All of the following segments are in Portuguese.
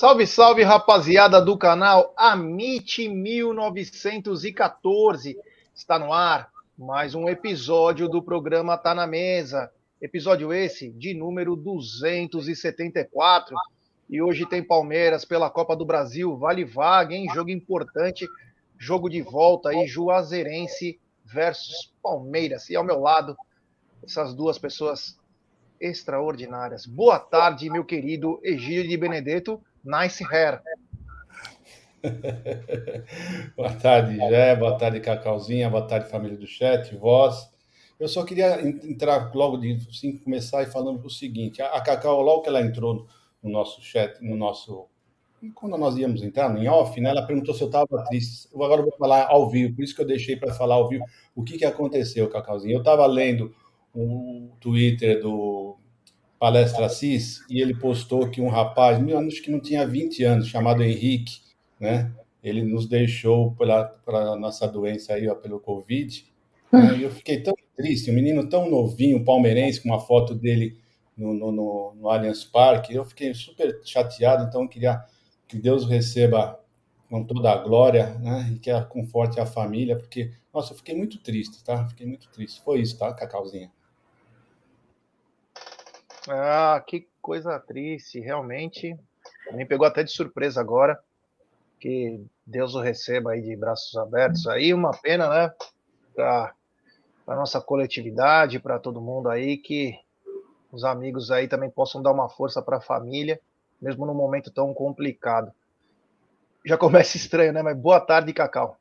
Salve, salve, rapaziada do canal Amit 1914. Está no ar mais um episódio do programa Tá na Mesa. Episódio esse de número 274. E hoje tem Palmeiras pela Copa do Brasil. Vale vaga, hein? Jogo importante. Jogo de volta aí, Juazeirense versus Palmeiras. E ao meu lado, essas duas pessoas extraordinárias. Boa tarde, meu querido Egídio de Benedetto. Nice hair. boa tarde, Jé. Boa tarde, Cacauzinha. Boa tarde, família do chat, voz. Eu só queria entrar logo de assim, começar e falando o seguinte: a, Cacau, logo que ela entrou no nosso chat, no nosso. Quando nós íamos entrar em off, né, ela perguntou se eu estava triste. Eu agora vou falar ao vivo, por isso que eu deixei para falar ao vivo o que, que aconteceu, Cacauzinha. Eu estava lendo o Twitter do Palestra Assis, e ele postou que um rapaz, acho que não tinha 20 anos, chamado Henrique, né? Ele nos deixou pela, pela nossa doença aí, ó, pelo Covid. Né? E eu fiquei tão triste, um menino tão novinho, palmeirense, com uma foto dele no, no, no, no Allianz Parque. Eu fiquei super chateado, então queria que Deus receba com toda a glória, né? E que conforte a família, porque, nossa, eu fiquei muito triste, tá? Fiquei muito triste. Foi isso, tá, Cacauzinha? Ah, que coisa triste, realmente. Me pegou até de surpresa agora. Que Deus o receba aí de braços abertos. Aí uma pena, né? Para a nossa coletividade, para todo mundo aí, que os amigos aí também possam dar uma força para a família, mesmo num momento tão complicado. Já começa estranho, né? Mas boa tarde, Cacau.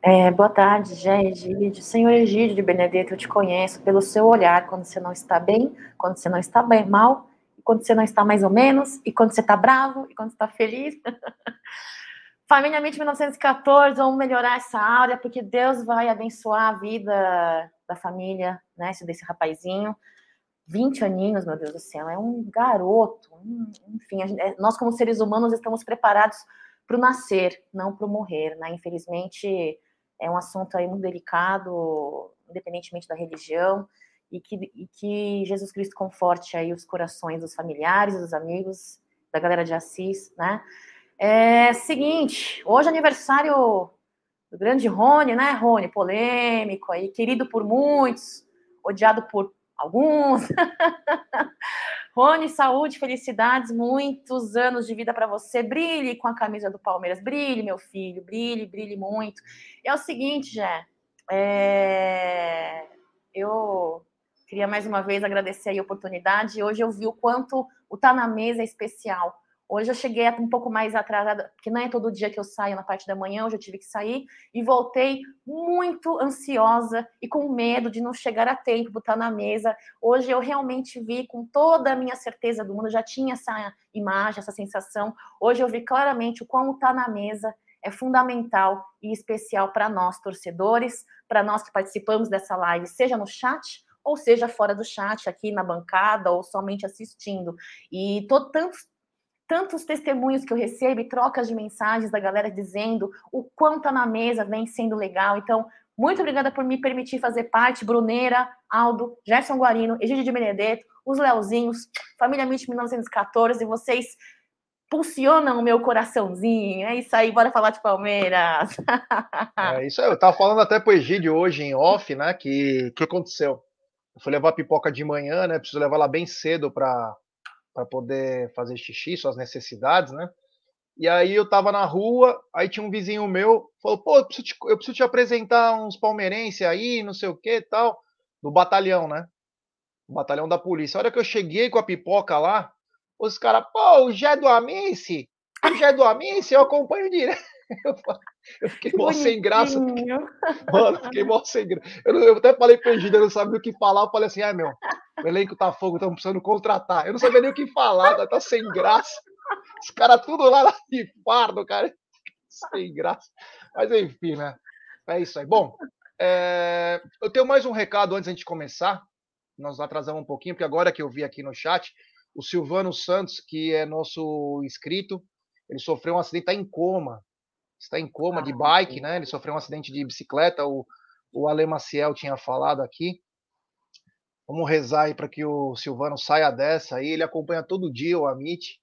É, boa tarde, Jé. Senhor Egídio de Benedetto, eu te conheço pelo seu olhar quando você não está bem, quando você não está bem mal, quando você não está mais ou menos, e quando você está bravo, e quando você está feliz. Família Mente 1914, vamos melhorar essa área, porque Deus vai abençoar a vida da família, né, desse rapazinho. 20 aninhos, meu Deus do céu, é um garoto. Enfim, nós como seres humanos estamos preparados para o nascer, não para o morrer, né? Infelizmente, é um assunto aí muito delicado, independentemente da religião, e que, e que Jesus Cristo conforte aí os corações dos familiares, dos amigos, da galera de Assis, né? É seguinte, hoje é aniversário do grande Rony, né, Rony? Polêmico aí, querido por muitos, odiado por alguns. Rony, saúde, felicidades, muitos anos de vida para você. Brilhe com a camisa do Palmeiras. Brilhe, meu filho. Brilhe, brilhe muito. É o seguinte, Jé. É... Eu queria mais uma vez agradecer a oportunidade. Hoje eu vi o quanto o Tá na Mesa é especial Hoje eu cheguei um pouco mais atrasada, porque não é todo dia que eu saio na parte da manhã, hoje eu tive que sair e voltei muito ansiosa e com medo de não chegar a tempo, botar na mesa. Hoje eu realmente vi com toda a minha certeza do mundo, já tinha essa imagem, essa sensação. Hoje eu vi claramente o quão estar tá na mesa é fundamental e especial para nós torcedores, para nós que participamos dessa live, seja no chat ou seja fora do chat, aqui na bancada ou somente assistindo. E tô tantos tantos testemunhos que eu recebo e trocas de mensagens da galera dizendo o quanto tá na mesa vem sendo legal. Então, muito obrigada por me permitir fazer parte. Bruneira, Aldo, Gerson Guarino, Egídio de Benedetto, os Leozinhos, Família Mitch 1914, vocês pulsionam o meu coraçãozinho. É isso aí, bora falar de Palmeiras. é isso aí, eu tava falando até pro Egídio hoje em off, né, que que aconteceu. Eu fui levar pipoca de manhã, né? Preciso levar ela bem cedo para poder fazer xixi, suas necessidades, né? E aí eu tava na rua, aí tinha um vizinho meu, falou, pô, eu preciso te, eu preciso te apresentar uns palmeirenses aí, não sei o que tal, do batalhão, né? O batalhão da polícia. A hora que eu cheguei com a pipoca lá, os caras, pô, o Gé do Amice, o Gé do Amice, eu acompanho direto. Eu fiquei mó sem graça. Mano, fiquei mó sem graça. Eu, eu até falei pra Egídio, eu não sabia o que falar. Eu falei assim: ah, meu, o elenco tá fogo, estamos precisando contratar. Eu não sabia nem o que falar, tá, tá sem graça. Os caras tudo lá de fardo, cara. Sem graça. Mas enfim, né? É isso aí. Bom, é... eu tenho mais um recado antes da gente começar. Nós atrasamos um pouquinho, porque agora que eu vi aqui no chat, o Silvano Santos, que é nosso inscrito, ele sofreu um acidente, está em coma está em coma de ah, bike, né? Ele sofreu um acidente de bicicleta, o, o Ale Maciel tinha falado aqui. Vamos rezar aí para que o Silvano saia dessa aí. Ele acompanha todo dia o Amit.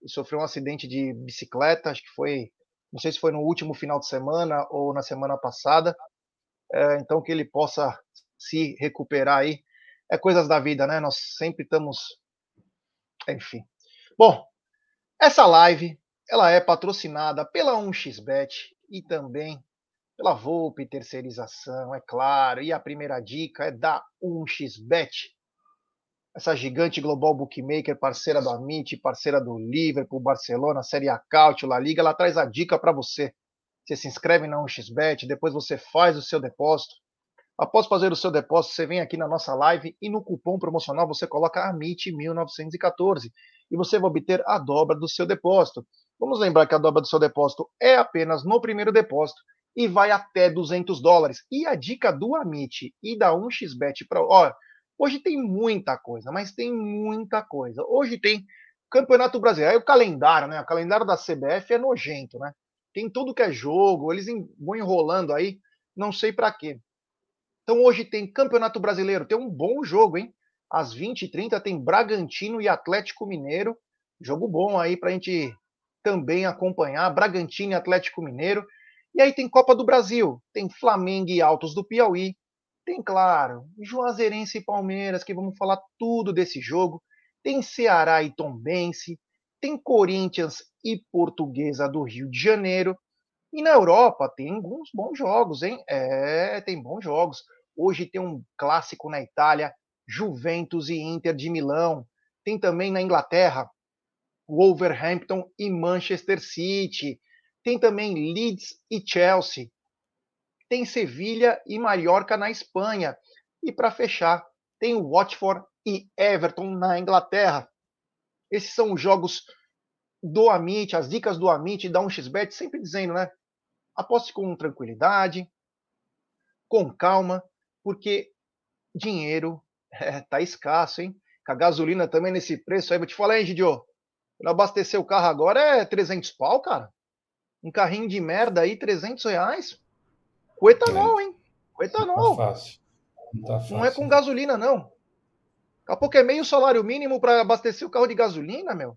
Ele sofreu um acidente de bicicleta, acho que foi, não sei se foi no último final de semana ou na semana passada. É, então que ele possa se recuperar aí. É coisas da vida, né? Nós sempre estamos, enfim. Bom, essa live ela é patrocinada pela 1xBet e também pela Volpe Terceirização, é claro. E a primeira dica é da 1xBet. Essa gigante global bookmaker, parceira do Amit, parceira do Liverpool, Barcelona, Série A Cautio, La Liga, ela traz a dica para você. Você se inscreve na 1xBet, depois você faz o seu depósito. Após fazer o seu depósito, você vem aqui na nossa live e no cupom promocional você coloca AMIT1914 e você vai obter a dobra do seu depósito. Vamos lembrar que a dobra do seu depósito é apenas no primeiro depósito e vai até 200 dólares. E a dica do Amit e da 1xBet para, ó, hoje tem muita coisa, mas tem muita coisa. Hoje tem Campeonato Brasileiro, aí o calendário, né? O calendário da CBF é nojento, né? Tem tudo que é jogo, eles vão enrolando aí, não sei para quê. Então hoje tem Campeonato Brasileiro, tem um bom jogo, hein? Às 20h30 tem Bragantino e Atlético Mineiro. Jogo bom aí para a gente também acompanhar Bragantino e Atlético Mineiro. E aí tem Copa do Brasil, tem Flamengo e Altos do Piauí, tem, claro, Juazeirense e Palmeiras, que vamos falar tudo desse jogo, tem Ceará e Tombense, tem Corinthians e Portuguesa do Rio de Janeiro. E na Europa tem alguns bons jogos, hein? É, tem bons jogos. Hoje tem um clássico na Itália, Juventus e Inter de Milão. Tem também na Inglaterra, Wolverhampton e Manchester City. Tem também Leeds e Chelsea. Tem Sevilha e Mallorca na Espanha. E para fechar, tem Watford e Everton na Inglaterra. Esses são os jogos do Amit, as dicas do Amit da 1xBet, sempre dizendo, né? Aposte com tranquilidade, com calma, porque dinheiro é, tá escasso, hein? Com a gasolina também nesse preço aí, vou te falar, hein, Gidio? Para abastecer o carro agora é 300 pau, cara. Um carrinho de merda aí, 300 reais. Com etanol, é. hein? Com etanol. Não tá fácil. Não, tá fácil. não é com gasolina, não. Daqui a pouco é meio salário mínimo para abastecer o carro de gasolina, meu.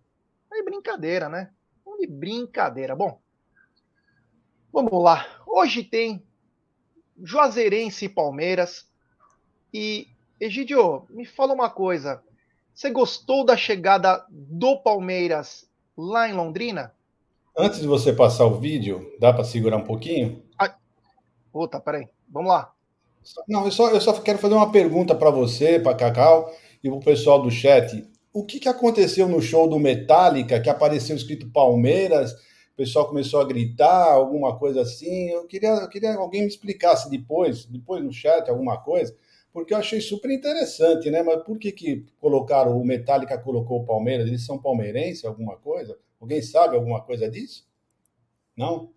É brincadeira, né? É brincadeira. Bom, vamos lá. Hoje tem Juazeirense e Palmeiras. E, Egidio, me fala uma coisa. Você gostou da chegada do Palmeiras lá em Londrina? Antes de você passar o vídeo, dá para segurar um pouquinho? Ah, puta, peraí. Vamos lá. Não, eu só, eu só quero fazer uma pergunta para você, para Cacau e para o pessoal do chat. O que, que aconteceu no show do Metallica, que apareceu escrito Palmeiras, o pessoal começou a gritar, alguma coisa assim? Eu queria, eu queria alguém me explicasse depois, depois no chat, alguma coisa porque eu achei super interessante, né? Mas por que, que colocaram, o Metallica colocou o Palmeiras? Eles são palmeirenses, alguma coisa? Alguém sabe alguma coisa disso? Não?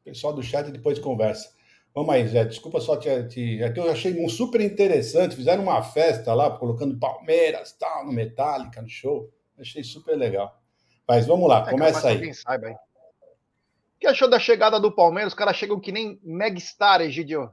O pessoal do chat depois conversa. Vamos aí, Zé, desculpa só te, te... É que eu achei um super interessante, fizeram uma festa lá, colocando Palmeiras, tal, no Metallica, no show. Achei super legal. Mas vamos lá, é, começa aí. Saiba aí. O que achou da chegada do Palmeiras? Os caras chegam que nem Megastar, Egidio.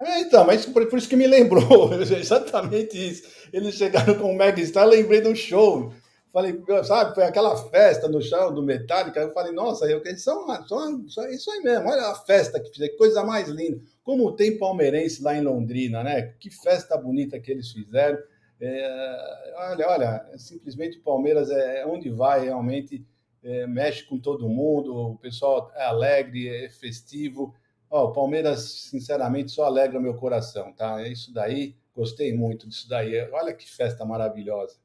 É, então, mas por, por, isso que me lembrou, exatamente isso. Eles chegaram com o Mega Star, lembrei do show. Falei, sabe, foi aquela festa no chão do Metallica. Eu falei, nossa, eu são, são, são isso aí mesmo. Olha a festa que fizeram, que coisa mais linda. Como tem palmeirense lá em Londrina, né? Que festa bonita que eles fizeram. É, olha, olha, simplesmente o Palmeiras é onde vai realmente é, mexe com todo mundo, o pessoal é alegre, é festivo. Ó, o Palmeiras, sinceramente, só alegra meu coração, tá? É isso daí, gostei muito disso daí. Olha que festa maravilhosa.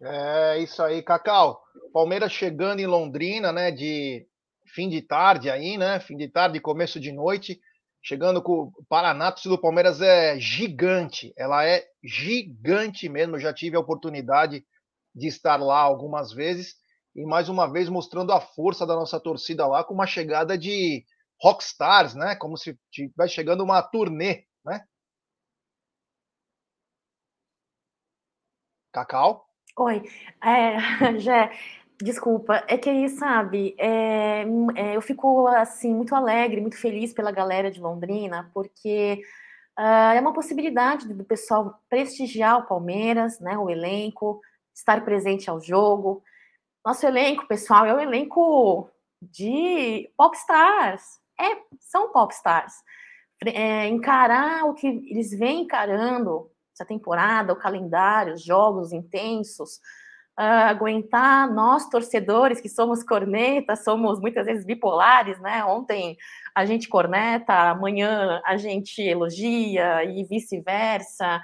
É isso aí, Cacau. Palmeiras chegando em Londrina, né? De fim de tarde aí, né? Fim de tarde, começo de noite. Chegando com o Paraná, do Palmeiras é gigante. Ela é gigante mesmo. Eu já tive a oportunidade de estar lá algumas vezes e mais uma vez mostrando a força da nossa torcida lá com uma chegada de rockstars, né? Como se estivesse chegando uma turnê, né? Cacau? Oi, é, já, desculpa, é que aí, sabe, é, é, eu fico, assim, muito alegre, muito feliz pela galera de Londrina, porque uh, é uma possibilidade do pessoal prestigiar o Palmeiras, né, o elenco, estar presente ao jogo. Nosso elenco, pessoal, é o elenco de popstars, é, são popstars. É, encarar o que eles vêm encarando essa temporada, o calendário, os jogos intensos, uh, aguentar nós, torcedores, que somos cornetas, somos muitas vezes bipolares, né? Ontem a gente corneta, amanhã a gente elogia e vice-versa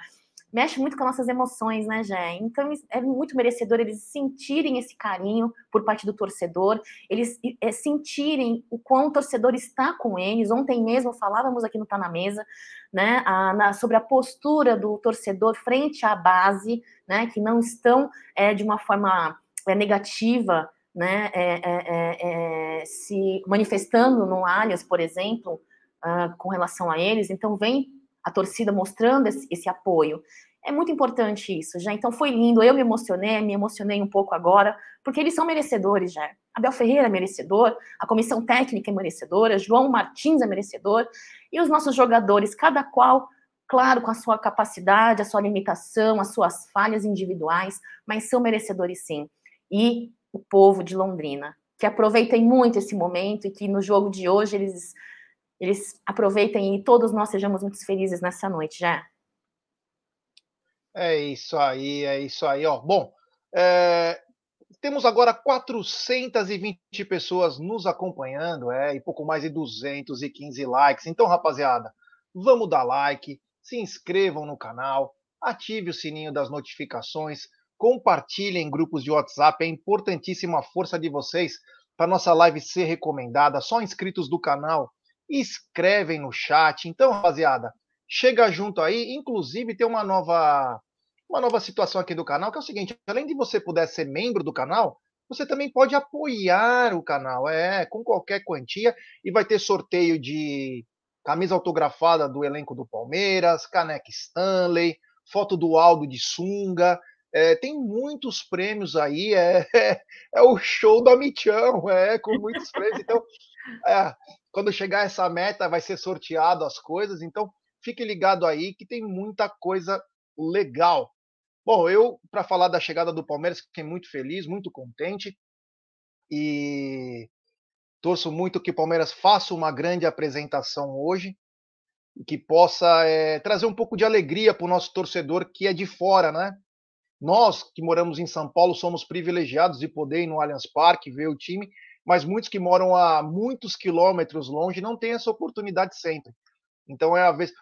mexe muito com nossas emoções, né, Jé? Então é muito merecedor eles sentirem esse carinho por parte do torcedor, eles é, sentirem o quão o torcedor está com eles. Ontem mesmo falávamos aqui no Tá na Mesa, né, a, na, sobre a postura do torcedor frente à base, né, que não estão é, de uma forma é, negativa, né, é, é, é se manifestando no Allianz, por exemplo, uh, com relação a eles. Então vem a torcida mostrando esse, esse, apoio. É muito importante isso, já. Então foi lindo. Eu me emocionei, me emocionei um pouco agora, porque eles são merecedores, já. Abel Ferreira é merecedor, a comissão técnica é merecedora, João Martins é merecedor, e os nossos jogadores, cada qual, claro, com a sua capacidade, a sua limitação, as suas falhas individuais, mas são merecedores sim. E o povo de Londrina, que aproveitem muito esse momento e que no jogo de hoje eles eles aproveitem e todos nós sejamos muito felizes nessa noite, já. É isso aí, é isso aí, ó. Bom, é, temos agora 420 pessoas nos acompanhando, é, e pouco mais de 215 likes. Então, rapaziada, vamos dar like, se inscrevam no canal, ative o sininho das notificações, compartilhem em grupos de WhatsApp, é importantíssima a força de vocês para nossa live ser recomendada. Só inscritos do canal escrevem no chat. Então, rapaziada, chega junto aí. Inclusive, tem uma nova, uma nova situação aqui do canal, que é o seguinte: além de você poder ser membro do canal, você também pode apoiar o canal, é, com qualquer quantia, e vai ter sorteio de camisa autografada do elenco do Palmeiras, caneca Stanley, foto do Aldo de sunga. É, tem muitos prêmios aí, é, é, é o show do Amichão, é, com muitos prêmios. Então, é, quando chegar essa meta, vai ser sorteado as coisas. Então, fique ligado aí que tem muita coisa legal. Bom, eu, para falar da chegada do Palmeiras, fiquei muito feliz, muito contente. E torço muito que o Palmeiras faça uma grande apresentação hoje e que possa é, trazer um pouco de alegria para o nosso torcedor que é de fora, né? Nós que moramos em São Paulo somos privilegiados de poder ir no Allianz Parque ver o time mas muitos que moram a muitos quilômetros longe não têm essa oportunidade sempre. Então é a vez.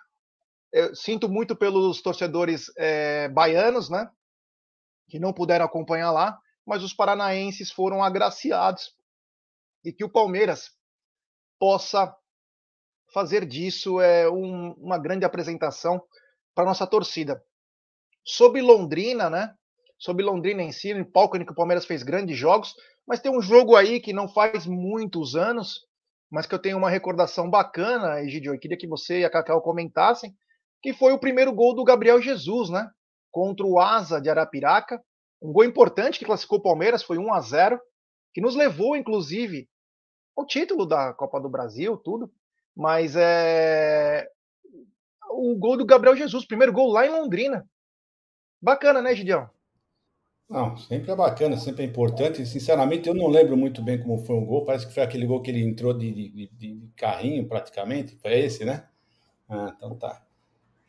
Eu sinto muito pelos torcedores é, baianos, né? Que não puderam acompanhar lá, mas os paranaenses foram agraciados e que o Palmeiras possa fazer disso é, um, uma grande apresentação para nossa torcida. Sobre Londrina, né? Sobre Londrina em si, em palco que o Palmeiras fez grandes jogos, mas tem um jogo aí que não faz muitos anos, mas que eu tenho uma recordação bacana, Egidio, eu queria que você e a Cacau comentassem, que foi o primeiro gol do Gabriel Jesus, né? Contra o Asa de Arapiraca. Um gol importante que classificou o Palmeiras, foi 1 a 0 que nos levou, inclusive, ao título da Copa do Brasil, tudo. Mas é. O gol do Gabriel Jesus, primeiro gol lá em Londrina. Bacana, né, Gideão? Não, sempre é bacana, sempre é importante. Sinceramente, eu não lembro muito bem como foi o gol. Parece que foi aquele gol que ele entrou de, de, de carrinho, praticamente. Foi esse, né? Ah, então tá.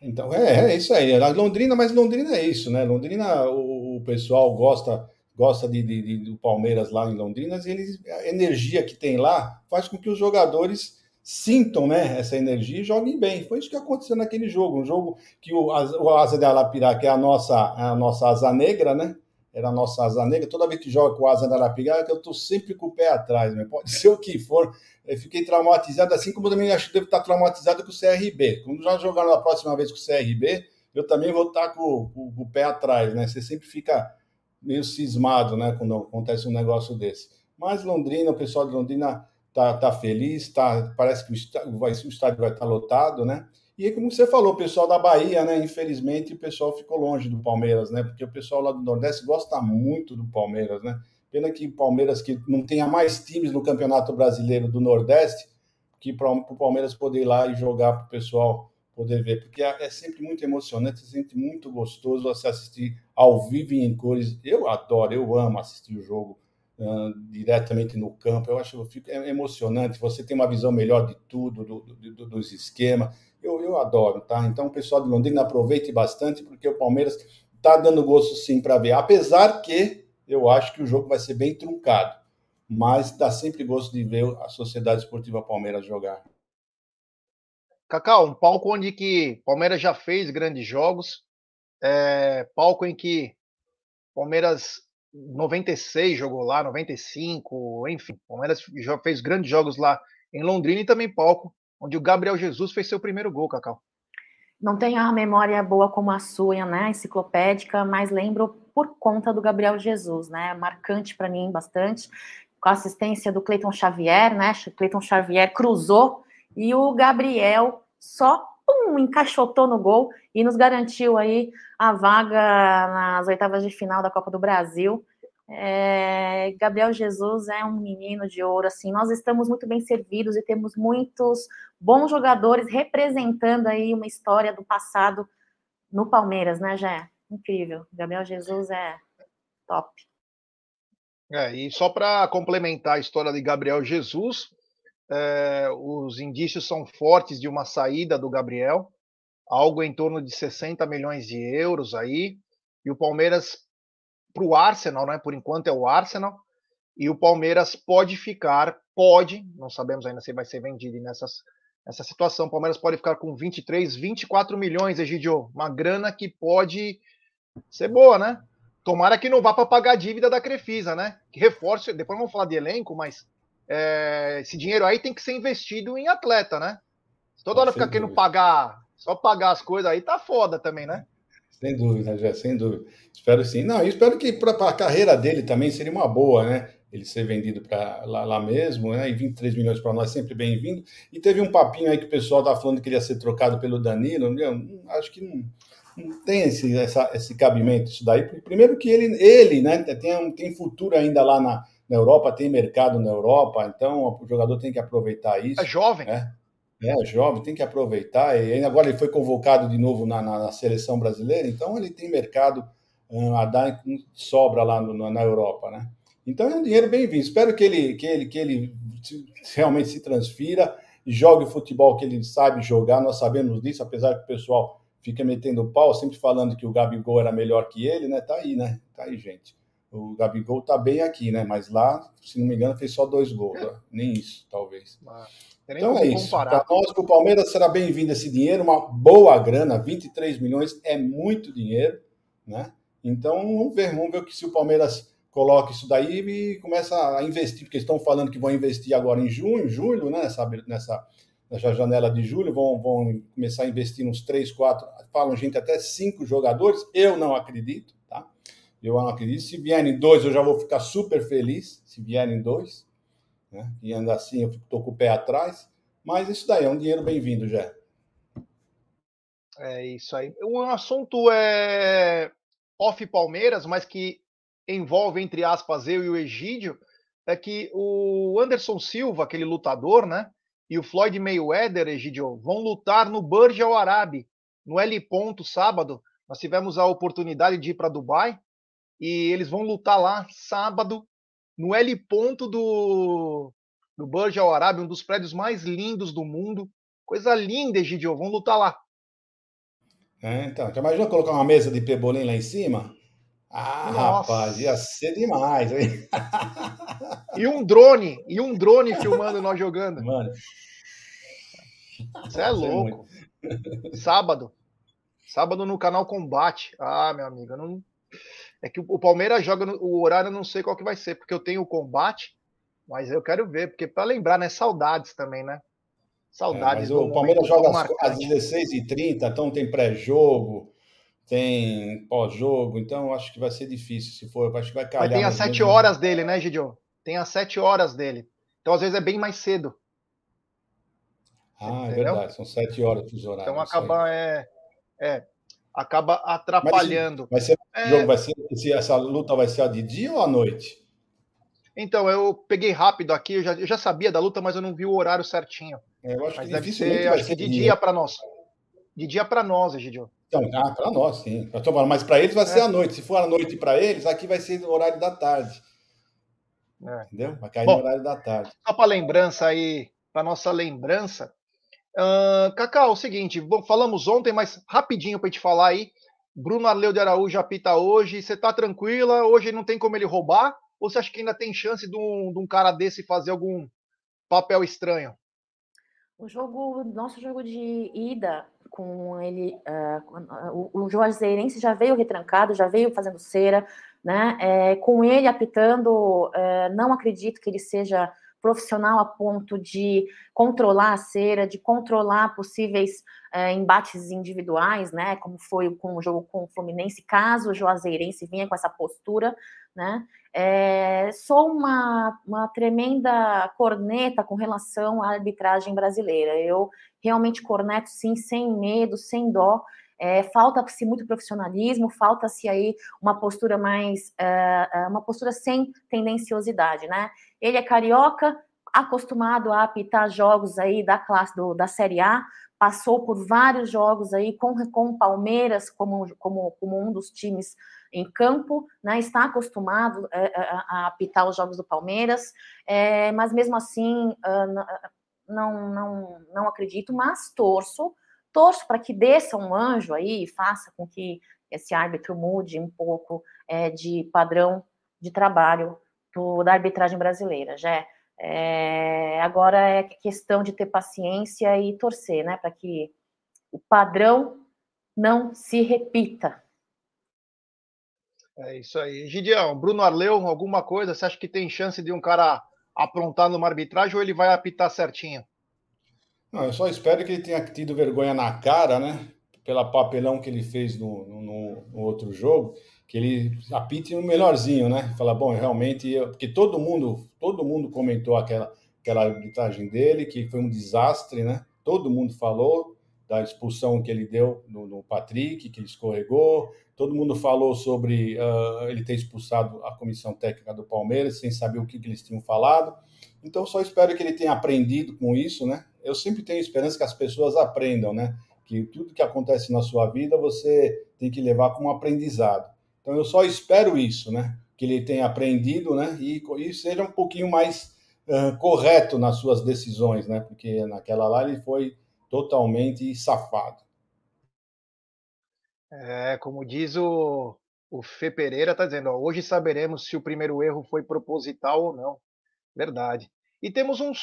Então, é, é isso aí. A Londrina, mas Londrina é isso, né? Londrina, o, o pessoal gosta gosta de, de, do Palmeiras lá em Londrina, e eles, a energia que tem lá faz com que os jogadores sintam né, essa energia e joguem bem. Foi isso que aconteceu naquele jogo. Um jogo que o, o Asa de Alapirá, que é a nossa, a nossa asa negra, né? Era a nossa asa negra. Toda vez que joga com o Asa de Alapirá, eu estou sempre com o pé atrás, né? pode ser o que for. Eu fiquei traumatizado, assim como também acho que devo estar traumatizado com o CRB. Quando já jogar na próxima vez com o CRB, eu também vou estar com, com, com o pé atrás, né? Você sempre fica meio cismado, né, quando acontece um negócio desse. Mas Londrina, o pessoal de Londrina tá, tá feliz, tá, parece que o estádio, vai, o estádio vai estar lotado, né? E como você falou, o pessoal da Bahia, né? Infelizmente, o pessoal ficou longe do Palmeiras, né? Porque o pessoal lá do Nordeste gosta muito do Palmeiras, né? Pena que o Palmeiras que não tenha mais times no Campeonato Brasileiro do Nordeste, que para o Palmeiras poder ir lá e jogar para o pessoal poder ver, porque é, é sempre muito emocionante, é sempre muito gostoso você assistir ao vivo e em cores. Eu adoro, eu amo assistir o jogo uh, diretamente no campo. Eu acho que é emocionante. Você tem uma visão melhor de tudo, do, do, dos esquemas. Eu, eu adoro, tá? Então, o pessoal de Londrina aproveite bastante, porque o Palmeiras está dando gosto sim para ver. Apesar que eu acho que o jogo vai ser bem truncado, mas dá sempre gosto de ver a Sociedade Esportiva Palmeiras jogar. Cacau, um palco onde que Palmeiras já fez grandes jogos, é, palco em que Palmeiras 96 jogou lá, 95, enfim, Palmeiras já fez grandes jogos lá em Londrina e também palco onde o Gabriel Jesus fez seu primeiro gol, Cacau. Não tenho a memória boa como a sua, né, enciclopédica, mas lembro por conta do Gabriel Jesus, né, marcante para mim bastante, com a assistência do Cleiton Xavier, né, Cleiton Xavier cruzou e o Gabriel só pum, encaixotou no gol e nos garantiu aí a vaga nas oitavas de final da Copa do Brasil. É, Gabriel Jesus é um menino de ouro, assim, nós estamos muito bem servidos e temos muitos bons jogadores representando aí uma história do passado no Palmeiras, né, Jé? Incrível. Gabriel Jesus é top. É, e só para complementar a história de Gabriel Jesus, é, os indícios são fortes de uma saída do Gabriel, algo em torno de 60 milhões de euros aí, e o Palmeiras para o Arsenal, né? Por enquanto é o Arsenal, e o Palmeiras pode ficar, pode, não sabemos ainda se vai ser vendido nessas, nessa situação. O Palmeiras pode ficar com 23, 24 milhões, Egidio, uma grana que pode ser boa, né? Tomara que não vá para pagar a dívida da Crefisa, né? Que reforce, depois vamos falar de elenco, mas é, esse dinheiro aí tem que ser investido em atleta, né? Toda hora ficar querendo pagar, só pagar as coisas aí tá foda também, né? Sem dúvida, já, sem dúvida. Espero sim. Não, eu espero que para a carreira dele também seria uma boa, né? Ele ser vendido para lá, lá, mesmo, né? E 23 milhões para nós sempre bem-vindo. E teve um papinho aí que o pessoal tá falando que ele ia ser trocado pelo Danilo. Meu, acho que não, não tem esse, essa, esse cabimento isso daí. Primeiro que ele, ele né, tem, tem futuro ainda lá na, na Europa, tem mercado na Europa, então o jogador tem que aproveitar isso. É jovem. Né? É, jovem, tem que aproveitar. E agora ele foi convocado de novo na, na, na seleção brasileira, então ele tem mercado uh, a dar sobra lá no, na Europa, né? Então é um dinheiro bem-vindo. Espero que ele, que ele, que ele realmente se transfira e jogue o futebol que ele sabe jogar. Nós sabemos disso, apesar que o pessoal fica metendo pau, sempre falando que o Gabigol era melhor que ele, né? Tá aí, né? Tá aí, gente. O Gabigol tá bem aqui, né? Mas lá, se não me engano, fez só dois gols. Né? Nem isso, talvez. Ah, então é isso. Para nós, o Palmeiras será bem-vindo esse dinheiro, uma boa grana, 23 milhões é muito dinheiro, né? Então vamos ver, vamos ver se o Palmeiras coloca isso daí e começa a investir, porque estão falando que vão investir agora em junho, julho, né? Nessa, nessa, nessa janela de julho, vão, vão começar a investir uns três, quatro, falam gente até cinco jogadores. Eu não acredito, tá? Eu não acredito. Se vierem dois, eu já vou ficar super feliz. Se vierem dois, né? E ainda assim eu estou com o pé atrás. Mas isso daí é um dinheiro bem-vindo, já. É isso aí. O assunto é off Palmeiras, mas que envolve, entre aspas, eu e o Egídio, é que o Anderson Silva, aquele lutador, né? E o Floyd Mayweather, Egídio, vão lutar no Burj Al Arab, no L. Ponto, sábado. Nós tivemos a oportunidade de ir para Dubai E eles vão lutar lá sábado, no L ponto do, do Burj Al Arab, um dos prédios mais lindos do mundo. Coisa linda, Egidio. Vão lutar lá. É, então, já imaginou colocar uma mesa de pebolim lá em cima? Ah, Nossa. rapaz, ia ser demais, hein? E um drone, e um drone filmando nós jogando. Mano. Você é louco. Sábado. Sábado no canal Combate. Ah, meu amigo, não. É que o Palmeiras joga no... o horário, eu não sei qual que vai ser, porque eu tenho o combate, mas eu quero ver, porque para lembrar, né? Saudades também, né? Saudades. É, o Palmeiras joga às 16h30, então tem pré-jogo, tem pós-jogo, então acho que vai ser difícil. Se for, acho que vai calhar. Mas tem as 7 horas dele, né, Gidio? Tem as 7 horas dele. Então, às vezes, é bem mais cedo. Ah, é Entendeu? é verdade, são 7 horas os horários. Então acaba, é, é, acaba atrapalhando. Mas, vai ser, é... jogo vai ser, se essa luta vai ser de dia ou à noite? Então, eu peguei rápido aqui, eu já, eu já sabia da luta, mas eu não vi o horário certinho. É, eu acho mas que deve ser, acho que de dia, dia para nós. De dia para nós, Egidio. Então, ah, para nós, sim. Mas para eles vai é. ser à noite. Se for à noite para eles, aqui vai ser no horário da tarde. É. Entendeu? Vai cair Bom, no horário da tarde. Só para lembrança aí, para nossa lembrança, Uh, Cacau, o seguinte, falamos ontem, mas rapidinho para te falar aí. Bruno Arleu de Araújo apita hoje. Você tá tranquila? Hoje não tem como ele roubar? Ou você acha que ainda tem chance de um, de um cara desse fazer algum papel estranho? O jogo, nosso jogo de ida com ele, uh, o, o Juazeirense já veio retrancado, já veio fazendo cera, né? É, com ele apitando, é, não acredito que ele seja profissional a ponto de controlar a cera, de controlar possíveis é, embates individuais, né, como foi com o jogo com o Fluminense, caso o Juazeirense vinha com essa postura, né, é, sou uma, uma tremenda corneta com relação à arbitragem brasileira, eu realmente corneto sim, sem medo, sem dó, é, falta-se muito profissionalismo, falta-se aí uma postura mais, uh, uma postura sem tendenciosidade, né? Ele é carioca, acostumado a apitar jogos aí da classe do, da Série A, passou por vários jogos aí com com Palmeiras como, como, como um dos times em campo, né? Está acostumado a, a, a apitar os jogos do Palmeiras, é, mas mesmo assim uh, não, não, não acredito, mas torço torço para que desça um anjo aí e faça com que esse árbitro mude um pouco é, de padrão de trabalho do, da arbitragem brasileira. Já é, agora é questão de ter paciência e torcer, né, para que o padrão não se repita. É isso aí. Gideão, Bruno Arleu, alguma coisa? Você acha que tem chance de um cara aprontar numa arbitragem ou ele vai apitar certinho? Não, eu só espero que ele tenha tido vergonha na cara, né? Pela papelão que ele fez no, no, no outro jogo, que ele apite no melhorzinho, né? Fala, bom, realmente, eu... porque todo mundo, todo mundo comentou aquela, aquela arbitragem dele, que foi um desastre, né? Todo mundo falou da expulsão que ele deu no, no Patrick, que ele escorregou. Todo mundo falou sobre uh, ele ter expulsado a comissão técnica do Palmeiras sem saber o que, que eles tinham falado. Então, só espero que ele tenha aprendido com isso, né? Eu sempre tenho esperança que as pessoas aprendam, né? Que tudo que acontece na sua vida você tem que levar como aprendizado. Então eu só espero isso, né? Que ele tenha aprendido, né? E, e seja um pouquinho mais uh, correto nas suas decisões, né? Porque naquela lá ele foi totalmente safado. É, como diz o, o Fê Pereira, tá dizendo, ó, hoje saberemos se o primeiro erro foi proposital ou não. Verdade. E temos um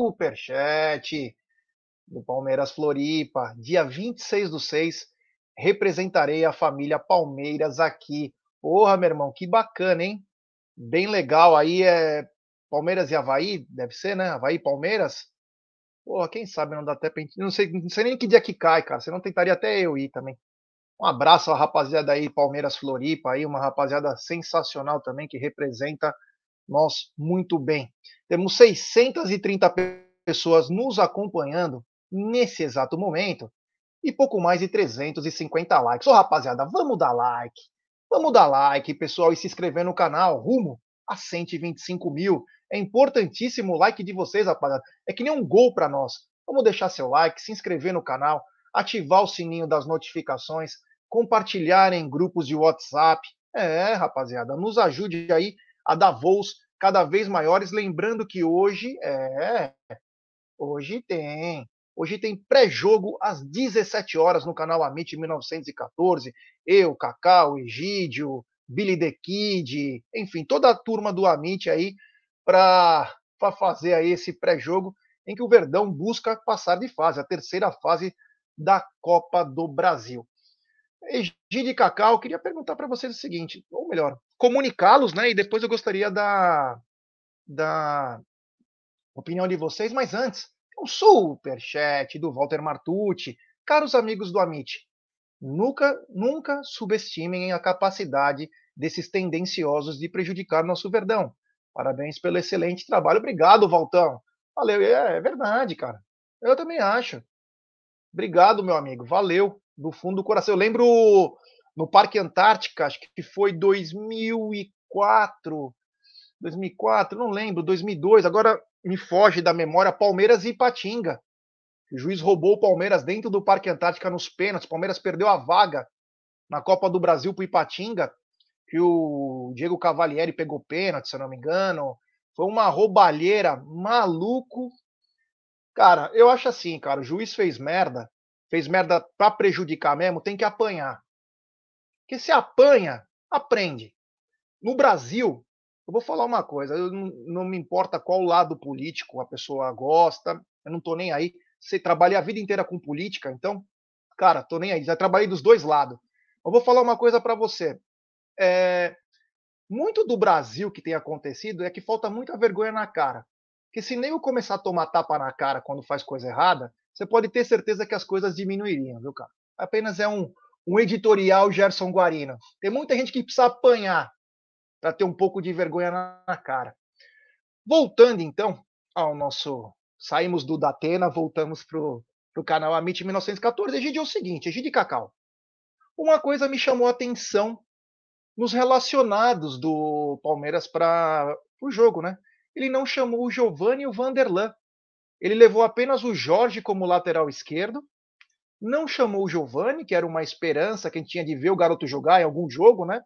superchat do Palmeiras Floripa. Dia 26 do 6, representarei a família Palmeiras aqui. Porra, meu irmão, que bacana, hein? Bem legal aí, é Palmeiras e Havaí, deve ser, né? Havaí Palmeiras. Porra, quem sabe não dá até pra... Não sei, não sei nem que dia que cai, cara. Você não tentaria até eu ir também. Um abraço à rapaziada aí, Palmeiras Floripa, aí, uma rapaziada sensacional também, que representa nós muito bem. Temos 630 pessoas nos acompanhando nesse exato momento e pouco mais de 350 likes. Ô rapaziada, vamos dar like, vamos dar like, pessoal, e se inscrever no canal, rumo a 125 mil. É importantíssimo o like de vocês, rapaziada. É que nem um gol para nós. Vamos deixar seu like, se inscrever no canal, ativar o sininho das notificações compartilhar em grupos de WhatsApp. É, rapaziada, nos ajude aí a dar voos cada vez maiores. Lembrando que hoje, é, hoje tem. Hoje tem pré-jogo às 17 horas no canal Amit 1914. Eu, Cacau, Egídio, Billy the Kid, enfim, toda a turma do Amit aí para fazer aí esse pré-jogo em que o Verdão busca passar de fase, a terceira fase da Copa do Brasil. Egídio e Cacau, eu queria perguntar para vocês o seguinte, ou melhor, comunicá-los, né? E depois eu gostaria da, da opinião de vocês, mas antes, um super chat do Walter Martucci. Caros amigos do Amit, nunca, nunca subestimem a capacidade desses tendenciosos de prejudicar nosso Verdão. Parabéns pelo excelente trabalho. Obrigado, Valtão. Valeu. É, é verdade, cara. Eu também acho. Obrigado, meu amigo. Valeu. Do fundo do coração. Eu lembro no Parque Antártica, acho que foi 2004. 2004, não lembro, 2002. Agora me foge da memória. Palmeiras e Ipatinga. O juiz roubou o Palmeiras dentro do Parque Antártica nos pênaltis. O Palmeiras perdeu a vaga na Copa do Brasil para Ipatinga que o Diego Cavalieri pegou pênalti, se eu não me engano. Foi uma roubalheira maluco. Cara, eu acho assim, cara, o juiz fez merda, fez merda para prejudicar mesmo, tem que apanhar. Porque se apanha, aprende. No Brasil, eu vou falar uma coisa, eu não, não me importa qual lado político a pessoa gosta, eu não tô nem aí. Você trabalha a vida inteira com política, então, cara, tô nem aí. Já trabalhei dos dois lados. Eu vou falar uma coisa para você é, muito do Brasil que tem acontecido é que falta muita vergonha na cara. Que se nem eu começar a tomar tapa na cara quando faz coisa errada, você pode ter certeza que as coisas diminuiriam, viu, cara? Apenas é um, um editorial Gerson Guarino. Tem muita gente que precisa apanhar para ter um pouco de vergonha na, na cara. Voltando então ao nosso. Saímos do Datena, voltamos pro, pro canal Amit 1914. Egide é o seguinte, Egide Cacau. Uma coisa me chamou a atenção nos relacionados do Palmeiras para o jogo, né? Ele não chamou o Giovani e o Vanderlan. Ele levou apenas o Jorge como lateral esquerdo. Não chamou o Giovani, que era uma esperança que a gente tinha de ver o garoto jogar em algum jogo, né?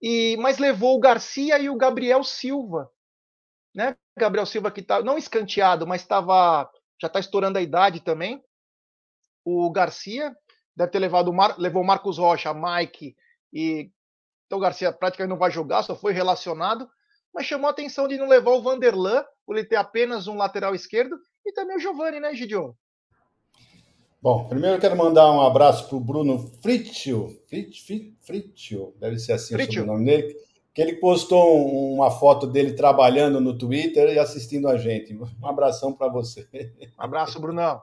E mas levou o Garcia e o Gabriel Silva, né? Gabriel Silva que tá não escanteado, mas estava já está estourando a idade também. O Garcia deve ter levado Mar, levou Marcos Rocha, Mike e então o Garcia praticamente não vai jogar, só foi relacionado, mas chamou a atenção de não levar o Vanderlan, por ele ter apenas um lateral esquerdo, e também o Giovani, né, Gidio? Bom, primeiro eu quero mandar um abraço para o Bruno Fritio, Fritio, deve ser assim Fritio. o nome dele, que ele postou uma foto dele trabalhando no Twitter e assistindo a gente. Um abração para você. Um abraço, Brunão.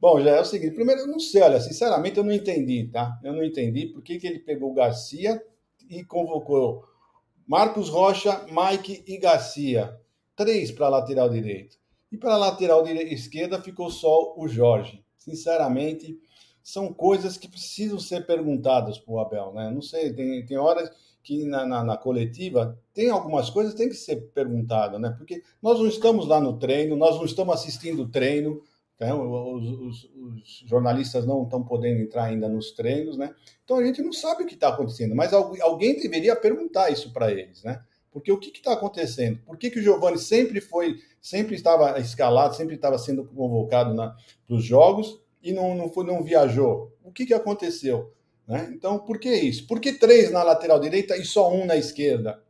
Bom, já é o seguinte, primeiro eu não sei, olha, sinceramente eu não entendi, tá? Eu não entendi por que, que ele pegou o Garcia e convocou Marcos Rocha, Mike e Garcia. Três para lateral direito. E para lateral esquerda ficou só o Jorge. Sinceramente, são coisas que precisam ser perguntadas para o Abel. Né? Não sei, tem, tem horas que na, na, na, coletiva tem algumas coisas que tem que ser perguntada, né? Porque nós não estamos lá no treino, nós não estamos assistindo o treino, então, os, os, os, jornalistas não estão podendo entrar ainda nos treinos, né? Então a gente não sabe o que está acontecendo, mas alguém deveria perguntar isso para eles, né? Porque o que está acontecendo? Por que, que o Giovanni sempre foi, sempre estava escalado, sempre estava sendo convocado para os jogos e não, não, foi, não viajou? O que, que aconteceu? Né? Então, por que isso? Por que três na lateral direita e só um na esquerda?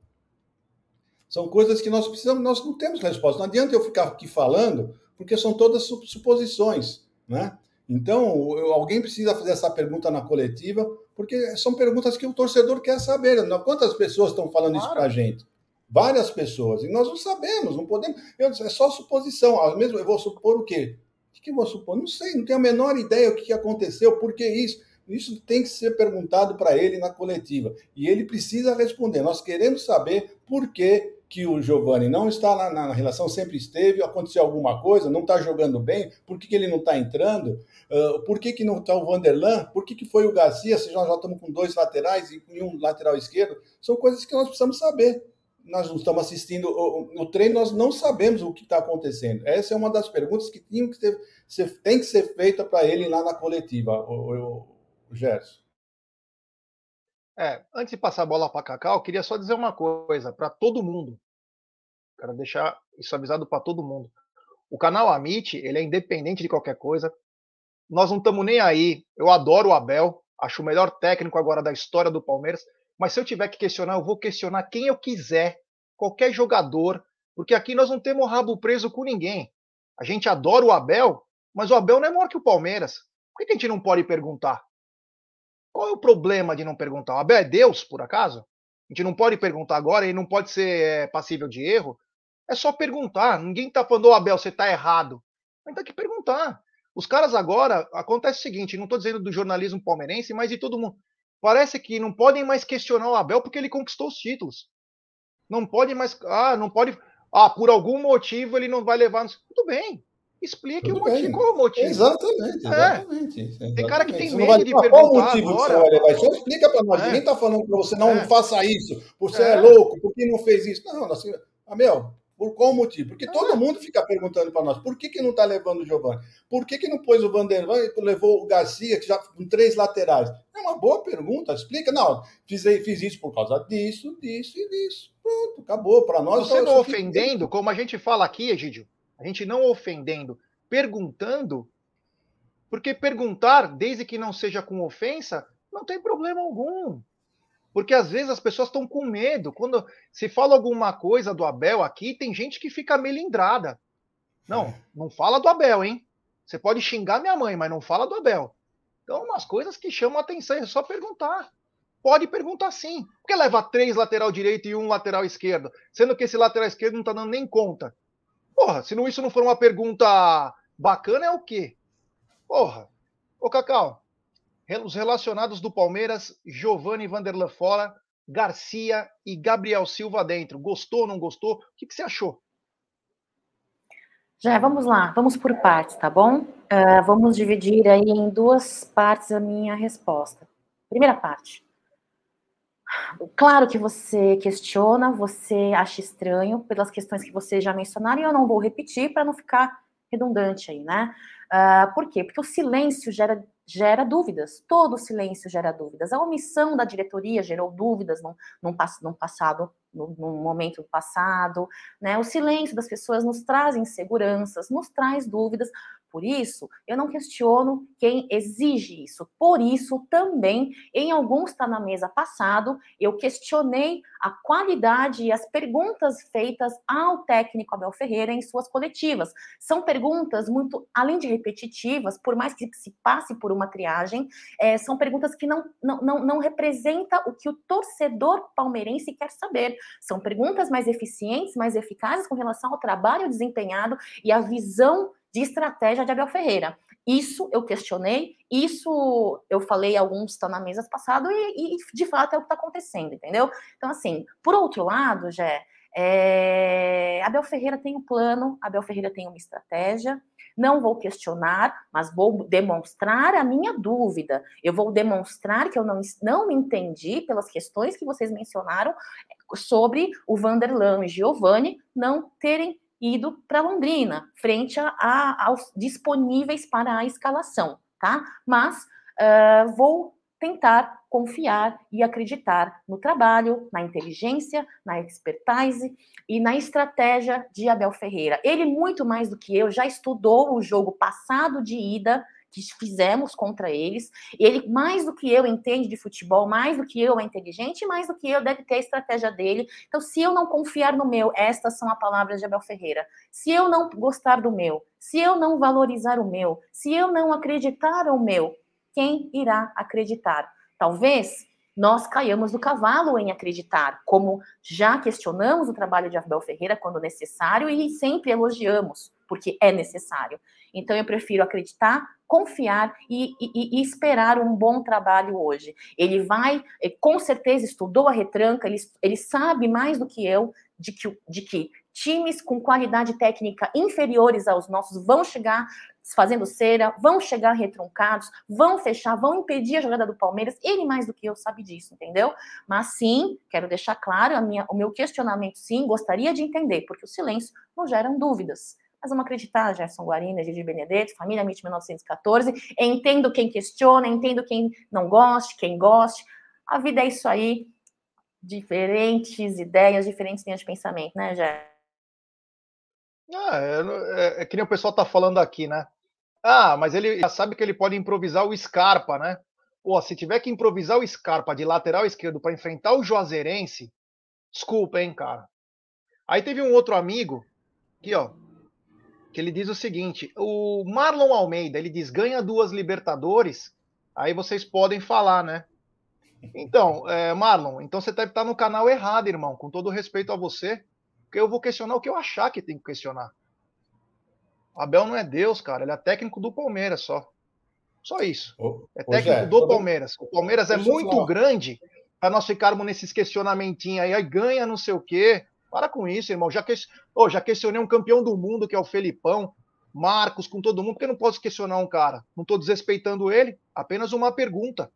São coisas que nós precisamos, nós não temos resposta. Não adianta eu ficar aqui falando porque são todas suposições, né? Então, alguém precisa fazer essa pergunta na coletiva, porque são perguntas que o torcedor quer saber. Quantas pessoas estão falando claro. isso para a gente? Várias pessoas. E nós não sabemos, não podemos. Eu, é só suposição. Mesmo, eu vou supor o quê? O que eu vou supor? Não sei, não tenho a menor ideia o que aconteceu, por que isso. Isso tem que ser perguntado para ele na coletiva. E ele precisa responder. Nós queremos saber por que que o Giovani não está lá na, relação, sempre esteve, aconteceu alguma coisa, não está jogando bem, por que, que ele não está entrando? Uh, por que, que não está o Vanderlan? Por que, que foi o Garcia, se nós já estamos com dois laterais e um lateral esquerdo? São coisas que nós precisamos saber. Nós não estamos assistindo o, o treino, nós não sabemos o que está acontecendo. Essa é uma das perguntas que, que ser, tem que ser feita para ele lá na coletiva, o, o, o Gerson. É, antes de passar a bola para Cacau, queria só dizer uma coisa para todo mundo. Quero deixar isso avisado para todo mundo. O canal Amit, ele é independente de qualquer coisa. Nós não estamos nem aí. Eu adoro o Abel, acho o melhor técnico agora da história do Palmeiras. Mas se eu tiver que questionar, eu vou questionar quem eu quiser, qualquer jogador, porque aqui nós não temos rabo preso com ninguém. A gente adora o Abel, mas o Abel não é maior que o Palmeiras. Por que a gente não pode perguntar? Qual é o problema de não perguntar? O Abel é Deus, por acaso? A gente não pode perguntar agora, ele não pode ser é, passível de erro. É só perguntar. Ninguém está falando, ô oh, Abel, você está errado. A gente tem que perguntar. Os caras agora, acontece o seguinte, não estou dizendo do jornalismo palmeirense, mas de todo mundo. Parece que não podem mais questionar o Abel porque ele conquistou os títulos. Não pode mais. Ah, não pode. Ah, por algum motivo ele não vai levar. Tudo bem. Explique o motivo. Qual é o motivo? Exatamente, exatamente, é. exatamente. Tem cara que tem medo vai, de perguntar qual o motivo agora. Que você vai levar? Só explica para nós. É. Ninguém está falando para você, não, é. faça isso. Você é. é. louco, por que não fez isso? Não, assim, Abel, por qual motivo? Porque todo mundo fica perguntando para nós, por que, que não está levando o Giovanni? Por que, que não pôs o Vanderlei e levou o Garcia, que já com três laterais? É uma boa pergunta, explica. Não, fiz, fiz isso por causa disso, disso e disso. Pronto, acabou. Para nós. Você não ofendendo, como a gente fala aqui, Egídio, a gente não ofendendo, perguntando, porque perguntar, desde que não seja com ofensa, não tem problema algum. Porque às vezes as pessoas estão com medo. Quando se fala alguma coisa do Abel aqui, tem gente que fica melindrada. Não, é. não fala do Abel, hein? Você pode xingar minha mãe, mas não fala do Abel. Então, umas coisas que chamam a atenção, é só perguntar. Pode perguntar sim. Por que leva três lateral direito e um lateral esquerdo? Sendo que esse lateral esquerdo não está dando nem conta. Porra, se não, isso não for uma pergunta bacana, é o quê? Porra. Ô, Cacau, os relacionados do Palmeiras, Giovanni Vanderlan fora, Garcia e Gabriel Silva dentro. Gostou, ou não gostou? O que, que você achou? Já, vamos lá, vamos por partes, tá bom? Uh, vamos dividir aí em duas partes a minha resposta. Primeira parte. Claro que você questiona, você acha estranho pelas questões que você já mencionaram, e eu não vou repetir para não ficar redundante aí, né? Uh, por quê? Porque o silêncio gera gera dúvidas. Todo silêncio gera dúvidas. A omissão da diretoria gerou dúvidas num, num, num passado, num, num, momento passado. Né? O silêncio das pessoas nos traz inseguranças, nos traz dúvidas. Por isso, eu não questiono quem exige isso. Por isso, também, em alguns está na mesa passado, eu questionei a qualidade e as perguntas feitas ao técnico Abel Ferreira em suas coletivas. São perguntas muito, além de repetitivas, por mais que se passe por uma triagem, é, são perguntas que não, não, não, não representam o que o torcedor palmeirense quer saber. São perguntas mais eficientes, mais eficazes com relação ao trabalho desempenhado e à visão de estratégia de Abel Ferreira. Isso eu questionei, isso eu falei alguns estão na mesa passado e, e, de fato é o que está acontecendo, entendeu? Então, assim, por outro lado, Jé, é, Abel Ferreira tem um plano, Abel Ferreira tem uma estratégia, não vou questionar, mas vou demonstrar a minha dúvida. Eu vou demonstrar que eu não, não entendi pelas questões que vocês mencionaram sobre o Vanderlan e Giovanni não terem ido para Londrina, frente a, a, aos disponíveis para a escalação, tá? Mas uh, vou tentar confiar e acreditar no trabalho, na inteligência, na expertise e na estratégia de Abel Ferreira. Ele, muito mais do que eu, já estudou o jogo passado de ida que fizemos contra eles. Ele, mais do que eu, entende de futebol, mais do que eu é inteligente, mais do que eu deve ter a estratégia dele. Então, se eu não confiar no meu, estas são as palavras de Abel Ferreira. Se eu não gostar do meu, se eu não valorizar o meu, se eu não acreditar no meu, quem irá acreditar? Talvez nós caiamos do cavalo em acreditar, como já questionamos o trabalho de Abel Ferreira quando necessário e sempre elogiamos, porque é necessário. Então eu prefiro acreditar, confiar e, e, e, esperar um bom trabalho hoje. Ele vai, eh, com certeza, estudou a retranca, ele, ele sabe mais do que eu de que, de que times com qualidade técnica inferiores aos nossos vão chegar fazendo cera, vão chegar retruncados, vão fechar, vão impedir a jogada do Palmeiras. Ele mais do que eu sabe disso, entendeu? Mas sim, quero deixar claro minha, o meu questionamento, sim, gostaria de entender, porque o silêncio não geram dúvidas. Mas vamos acreditar, Gerson Guarina, Gigi Benedetto, família MIT 1914. Entendo quem questiona, entendo quem não goste, quem goste. a vida é isso aí, diferentes ideias, diferentes linhas de pensamento, né, Jé? Ah, é, é, é, que nem o pessoal tá falando aqui, né? Ah, mas ele já sabe que ele pode improvisar o Scarpa, né? Pô, se tiver que improvisar o Scarpa de lateral esquerdo para enfrentar o Juazeirense, desculpa, hein, cara. Aí teve um outro amigo, aqui, ó, que ele diz o seguinte: o Marlon Almeida, ele diz ganha duas Libertadores, aí vocês podem falar, né? Então, é, Marlon, então você deve estar no canal errado, irmão, com todo respeito a você, porque eu vou questionar o que eu achar que tem que questionar. Abel não é Deus, cara, ele é técnico do Palmeiras só. Só isso. é técnico do Palmeiras. O Palmeiras é muito grande para nós ficarmos nesses questionamentinhos aí, aí ganha não sei o quê. Para com isso, irmão. Já, que... oh, já questionei um campeão do mundo, que é o Felipão, Marcos, com todo mundo, porque não posso questionar um cara. Não estou desrespeitando ele, apenas uma pergunta.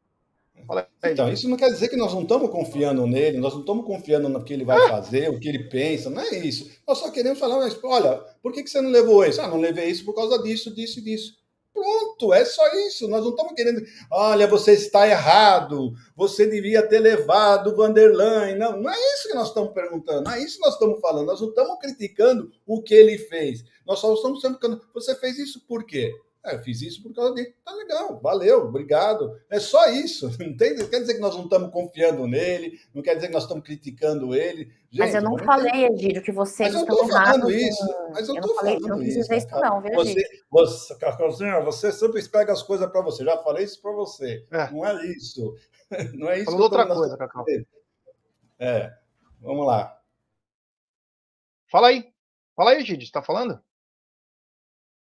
Então, isso não quer dizer que nós não estamos confiando nele, nós não estamos confiando no que ele vai fazer, o que ele pensa, não é isso. Nós só queremos falar, mas olha, por que, que você não levou isso? Ah, não levei isso por causa disso, disso e disso. Pronto, é só isso. Nós não estamos querendo. Olha, você está errado. Você devia ter levado o Vanderlei. Não, não é isso que nós estamos perguntando. Não é isso que nós estamos falando. Nós não estamos criticando o que ele fez. Nós só estamos perguntando. Você fez isso por quê? É, eu fiz isso por causa dele. Tá legal, valeu, obrigado. É só isso. Não tem, quer dizer que nós não estamos confiando nele, não quer dizer que nós estamos criticando ele. Gente, mas eu não falei, Egídio, que você mas eu estou falando isso. Mas eu estou falando não isso. Não isso, não, viu, você, você, Carolzinha, você sempre pega as coisas para você. Já falei isso para você. É. Não é isso. Não é isso. Falando outra coisa, Cacau. É, vamos lá. Fala aí. Fala aí, Egídio, está falando?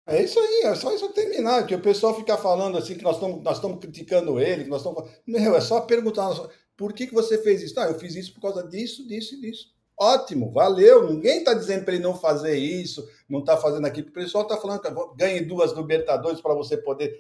É isso aí, é só isso terminar, que o pessoal fica falando assim que nós estamos nós criticando ele, que nós estamos meu, é só perguntar por que, que você fez isso? Ah, eu fiz isso por causa disso, disso e disso. Ótimo, valeu. Ninguém está dizendo para ele não fazer isso, não está fazendo aquilo. O pessoal está falando que ganhe duas Libertadores para você poder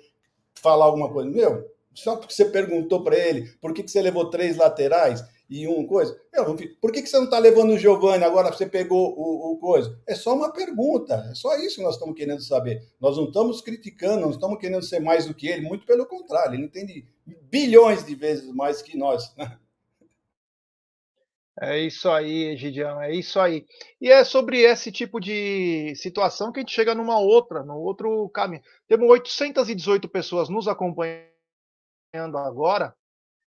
falar alguma coisa. Meu, só porque você perguntou para ele por que, que você levou três laterais, e um coisa. Eu, por que, que você não está levando o Giovanni agora você pegou o, o, coisa? É só uma pergunta, é só isso que nós estamos querendo saber. Nós não estamos criticando, não estamos querendo ser mais do que ele, muito pelo contrário, ele entende bilhões de vezes mais que nós. É isso aí, Gidião, é isso aí. E é sobre esse tipo de situação que a gente chega numa outra, no outro caminho. Temos 818 pessoas nos acompanhando agora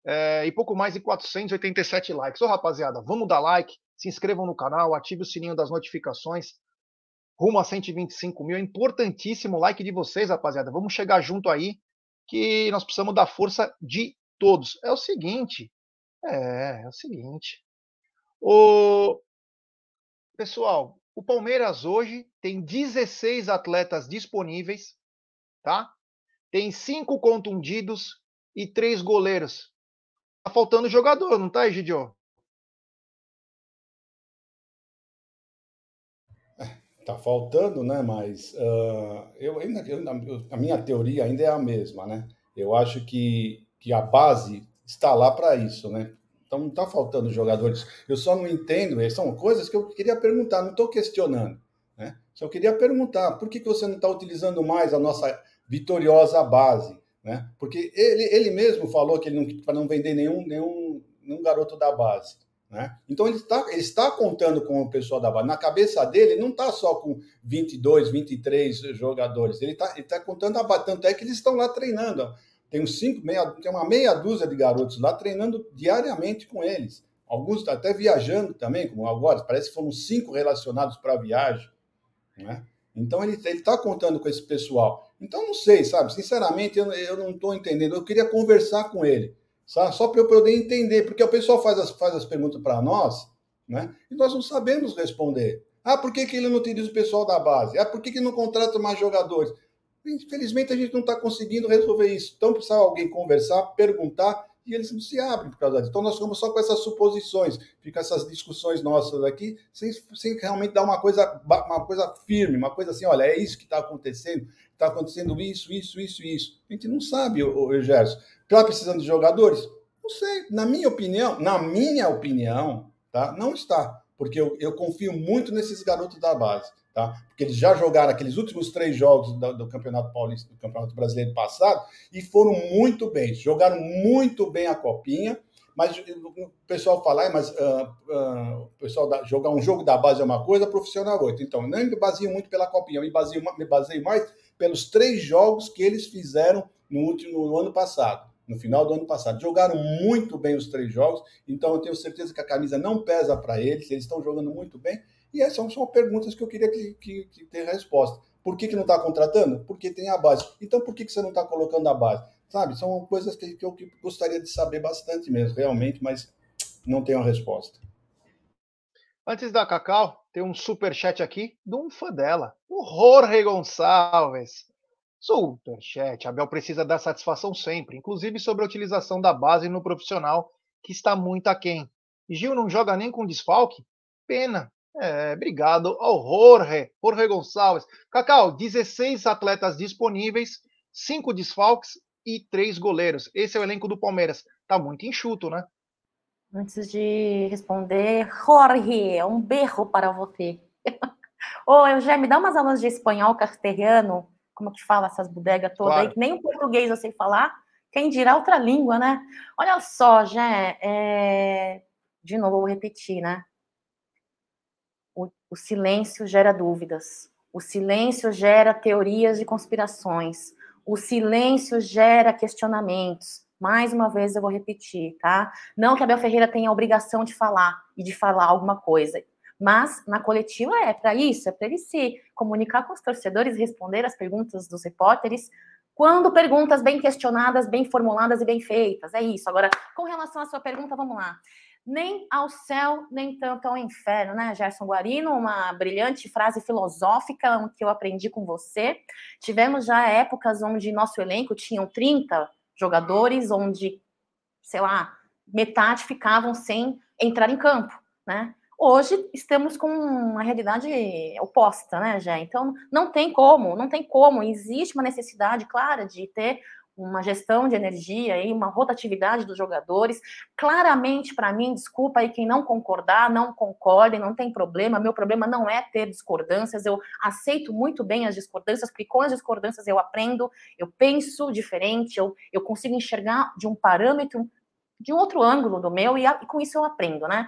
é, e pouco mais de 487 likes. Ô, rapaziada, vamos dar like, se inscrevam no canal, ative o sininho das notificações. Rumo a 125 mil. É importantíssimo o like de vocês, rapaziada. Vamos chegar junto aí, que nós precisamos da força de todos. É o seguinte. É, é o seguinte. O... Pessoal, o Palmeiras hoje tem 16 atletas disponíveis, tá? Tem cinco contundidos e três goleiros. Tá faltando jogador, não tá, Egidio? Tá faltando, né? Mas uh, eu ainda eu, a minha teoria ainda é a mesma, né? Eu acho que, que a base está lá para isso, né? Então não está faltando jogadores. Eu só não entendo, são coisas que eu queria perguntar, não estou questionando. Né? Só queria perguntar por que, que você não está utilizando mais a nossa vitoriosa base? Né? Porque ele, ele mesmo falou que ele não para não vender nenhum, nenhum, nenhum garoto da base. Né? Então ele está, ele está contando com o pessoal da base. Na cabeça dele, não está só com 22, 23 jogadores. Ele está ele tá contando a base. Tanto é que eles estão lá treinando. Tem, uns cinco, meia, tem uma meia dúzia de garotos lá treinando diariamente com eles. Alguns até viajando também, como agora. Parece que foram cinco relacionados para a viagem. Né? Então ele está contando com esse pessoal. Então não sei, sabe? Sinceramente, eu, eu não estou entendendo. Eu queria conversar com ele, sabe? só para eu poder entender, porque o pessoal faz as, faz as perguntas para nós, né? E nós não sabemos responder. Ah, por que, que ele não utiliza o pessoal da base? Ah, por que, que não contrata mais jogadores? Infelizmente a gente não está conseguindo resolver isso. Então precisa alguém conversar, perguntar e eles não se abrem por causa disso. Então nós ficamos só com essas suposições, fica essas discussões nossas aqui, sem, sem realmente dar uma coisa, uma coisa firme, uma coisa assim, olha, é isso que está acontecendo, está acontecendo isso, isso, isso, isso. A gente não sabe, o Gerson. Está precisando de jogadores? Não sei. Na minha opinião, na minha opinião, tá? Não está. Porque eu, eu confio muito nesses garotos da base tá? Porque eles já jogaram aqueles últimos três jogos do, do, Campeonato Paulista, do Campeonato Brasileiro passado e foram muito bem, jogaram muito bem a copinha, Mas o pessoal fala, ah, mas uh, uh, o pessoal da, jogar um jogo da base é uma coisa, profissional é outra. Então, não me baseio muito pela copinha, eu me baseio, me baseio mais pelos três jogos que eles fizeram no último no ano passado, no final do ano passado. Jogaram muito bem os três jogos, então eu tenho certeza que a camisa não pesa para eles, eles estão jogando muito bem. E essas são, perguntas que eu queria que, que, que ter resposta. Por que, que não está contratando? Porque tem a base. Então, por que, que você não está colocando a base? Sabe, são coisas que, que eu gostaria de saber bastante mesmo, realmente, mas não tenho a resposta. Antes da Cacau, tem um super chat aqui de um fã dela, o Jorge Gonçalves. Superchat. Abel precisa dar satisfação sempre, inclusive sobre a utilização da base no profissional, que está muito aquém. Gil não joga nem com desfalque? Pena. É, obrigado ao Jorge, Jorge Gonçalves. Cacau, 16 atletas disponíveis, 5 desfalques e três goleiros. Esse é o elenco do Palmeiras. Tá muito enxuto, né? Antes de responder, Jorge, um berro para você. Ô, Eugênio, me dá umas aulas de espanhol castelhano, como que fala essas bodegas todas claro. aí, que nem o português eu sei falar, quem dirá outra língua, né? Olha só, Jé, é... de novo, vou repetir, né? O, silêncio gera dúvidas, o silêncio gera teorias de conspirações, o silêncio gera questionamentos. Mais uma vez eu vou repetir, tá? Não que Abel Ferreira tenha a obrigação de falar e de falar alguma coisa, mas na coletiva é para isso, é para ele se comunicar com os torcedores, responder as perguntas dos repórteres, quando perguntas bem questionadas, bem formuladas e bem feitas. É isso. Agora, com relação à sua pergunta, vamos lá nem ao céu, nem tanto ao inferno, né, Gerson Guarino? Uma brilhante frase filosófica que eu aprendi com você. Tivemos já épocas onde nosso elenco tinham 30 jogadores, onde, sei lá, metade ficavam sem entrar em campo, né? Hoje estamos com uma realidade oposta, né, Jé? Então não tem como, não tem como. Existe uma necessidade clara de ter uma gestão de energia e uma rotatividade dos jogadores. Claramente, para mim, desculpa aí quem não concordar, não concorde, não tem problema. Meu problema não é ter discordâncias, eu aceito muito bem as discordâncias, porque com as discordâncias eu aprendo, eu penso diferente, eu, eu consigo enxergar de um parâmetro, de um outro ângulo do meu, e, a, e com isso eu aprendo, né?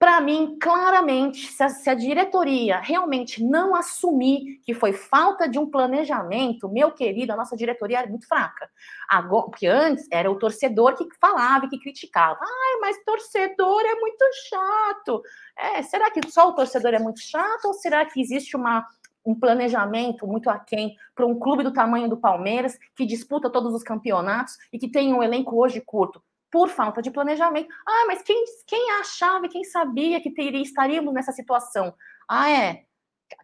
Para mim, claramente, se a, se a, diretoria realmente não assumir que foi falta de um planejamento, meu querido, a nossa diretoria era muito fraca. Agora, porque antes era o torcedor que falava e que criticava. Ai, mas torcedor é muito chato. É, será que só o torcedor é muito chato ou será que existe uma, um planejamento muito aquém para um clube do tamanho do Palmeiras, que disputa todos os campeonatos e que tem um elenco hoje curto? Por falta de planejamento. Ah, mas quem, quem achava, quem sabia que teria, estaríamos nessa situação? Ah, é.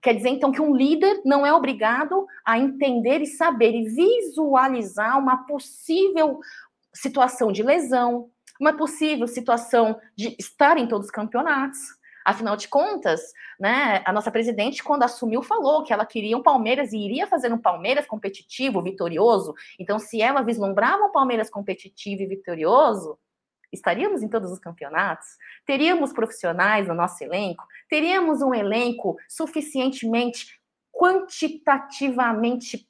Quer dizer, então, que um líder não é obrigado a entender e saber e visualizar uma possível situação de lesão, uma possível situação de estar em todos os campeonatos. Afinal de contas, né, a nossa presidente, quando assumiu, falou que ela queria um Palmeiras e iria fazer um Palmeiras competitivo, vitorioso. Então, se ela vislumbrava um Palmeiras competitivo e vitorioso, estaríamos em todos os campeonatos, teríamos profissionais no nosso elenco, teríamos um elenco suficientemente quantitativamente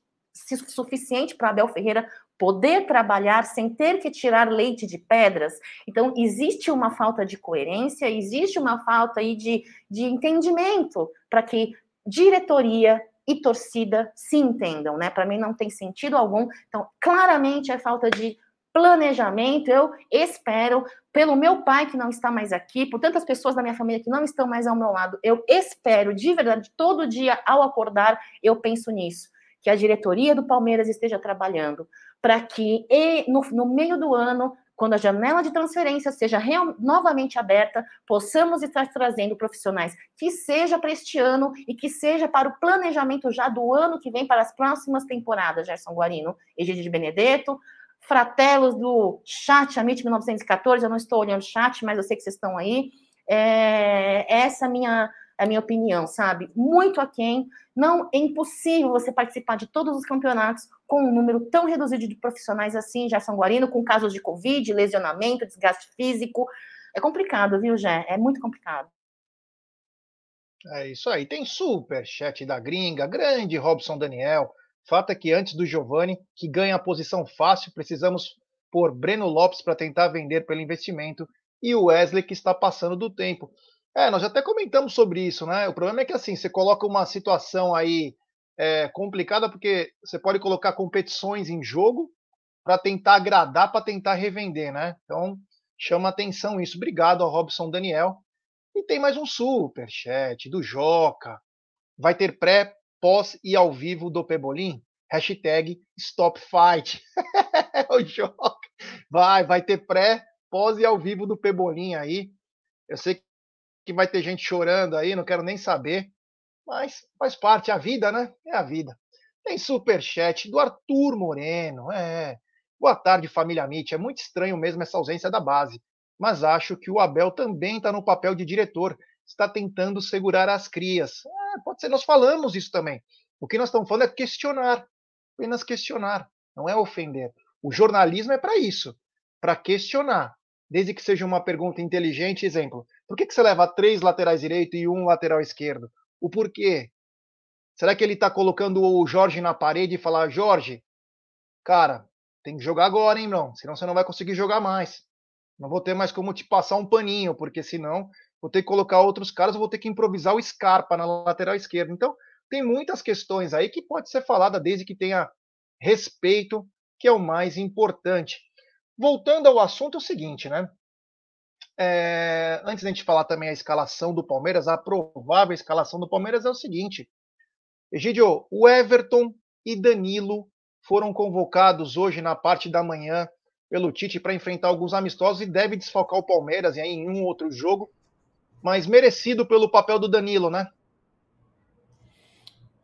suficiente para Abel Ferreira poder trabalhar sem ter que tirar leite de pedras. Então, existe uma falta de coerência, existe uma falta aí de, de entendimento para que diretoria e torcida se entendam, né? Para mim não tem sentido algum. Então, claramente é falta de planejamento. Eu espero, pelo meu pai que não está mais aqui, por tantas pessoas da minha família que não estão mais ao meu lado, eu espero de verdade, todo dia ao acordar, eu penso nisso que a diretoria do Palmeiras esteja trabalhando para que no, no, meio do ano, quando a janela de transferência seja real, novamente aberta, possamos estar trazendo profissionais que seja para este ano e que seja para o planejamento já do ano que vem para as próximas temporadas, Gerson Guarino, Egídio de Benedetto, fratelos do chat Amit 1914, eu não estou olhando o chat, mas eu sei que vocês estão aí. É, essa é a minha é a minha opinião, sabe? Muito aquém. Não é impossível você participar de todos os campeonatos com um número tão reduzido de profissionais assim, já São Guarino, com casos de Covid, lesionamento, desgaste físico. É complicado, viu, Jé? É muito complicado. É isso aí. Tem super chat da gringa, grande Robson Daniel. Fato é que antes do Giovani, que ganha a posição fácil, precisamos por Breno Lopes para tentar vender pelo investimento e o Wesley que está passando do tempo. É, nós até comentamos sobre isso, né? O problema é que assim, você coloca uma situação aí é, complicada porque você pode colocar competições em jogo para tentar agradar, para tentar revender, né? Então chama atenção isso. Obrigado ao Robson Daniel. E tem mais um super chat do Joca. Vai ter pré, pós e ao vivo do Pebolim? Hashtag Stop Fight. o Joca. Vai, vai ter pré, pós e ao vivo do Pebolim aí. Eu sei que vai ter gente chorando aí, não quero nem saber. Mas faz parte, é a vida, né? É a vida. Tem super chat do Arthur Moreno. É. Boa tarde, família Mitch. É muito estranho mesmo essa ausência da base. Mas acho que o Abel também está no papel de diretor. Está tentando segurar as crias. É, pode ser, nós falamos isso também. O que nós estamos falando é questionar. Apenas questionar. Não é ofender. O jornalismo é para isso para questionar. Desde que seja uma pergunta inteligente, exemplo. Por que, que você leva três laterais direito e um lateral esquerdo? O porquê? Será que ele está colocando o Jorge na parede e falar, Jorge, cara, tem que jogar agora, hein, não? Senão você não vai conseguir jogar mais. Não vou ter mais como te passar um paninho, porque senão vou ter que colocar outros caras, vou ter que improvisar o Scarpa na lateral esquerda. Então, tem muitas questões aí que pode ser falada desde que tenha respeito, que é o mais importante. Voltando ao assunto, é o seguinte, né? É, antes da gente falar também a escalação do Palmeiras, a provável escalação do Palmeiras é o seguinte: Egidio, o Everton e Danilo foram convocados hoje na parte da manhã pelo Tite para enfrentar alguns amistosos e deve desfalcar o Palmeiras em um outro jogo, mas merecido pelo papel do Danilo, né?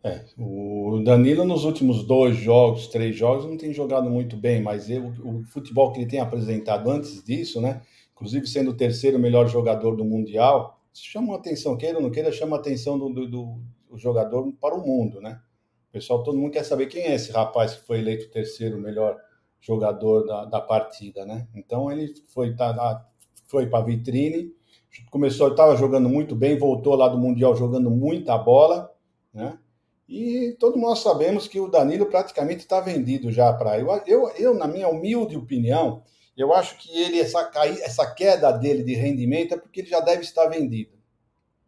É, o Danilo nos últimos dois jogos, três jogos, não tem jogado muito bem, mas o futebol que ele tem apresentado antes disso, né? Inclusive sendo o terceiro melhor jogador do Mundial, isso chama atenção, queira ou não queira, chama a atenção do, do, do, jogador para o mundo, né? Pessoal, todo mundo quer saber quem é esse rapaz que foi eleito o terceiro melhor jogador da, da partida, né? Então ele foi, tá, foi para a vitrine, começou, estava jogando muito bem, voltou lá do Mundial jogando muita bola, né? E todos nós sabemos que o Danilo praticamente está vendido já para. Eu, eu, eu, na minha humilde opinião, eu acho que ele essa, essa queda dele de rendimento é porque ele já deve estar vendido,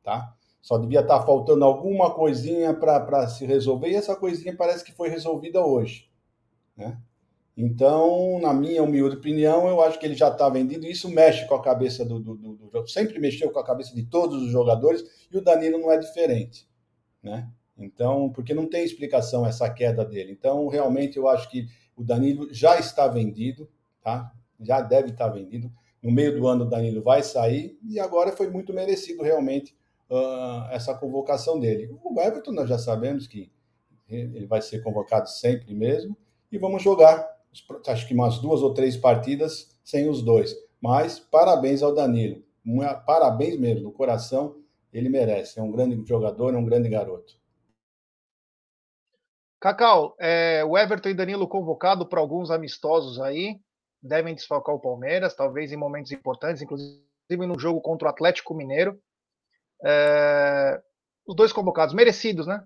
tá? Só devia estar faltando alguma coisinha para se resolver e essa coisinha parece que foi resolvida hoje, né? Então, na minha humilde opinião, eu acho que ele já está vendido e isso mexe com a cabeça do, do, do, do, Sempre mexeu com a cabeça de todos os jogadores e o Danilo não é diferente, né? Então, porque não tem explicação essa queda dele. Então, realmente, eu acho que o Danilo já está vendido, tá? Já deve estar vendido. No meio do ano, o Danilo vai sair e agora foi muito merecido realmente uh, essa convocação dele. O Everton, nós já sabemos que ele vai ser convocado sempre mesmo e vamos jogar, acho que umas duas ou três partidas sem os dois. Mas parabéns ao Danilo, parabéns mesmo, no coração, ele merece. É um grande jogador, é um grande garoto. Cacau, é, o Everton e Danilo convocado para alguns amistosos aí devem desfalcar o Palmeiras, talvez em momentos importantes, inclusive no jogo contra o Atlético Mineiro. É, os dois convocados, merecidos, né?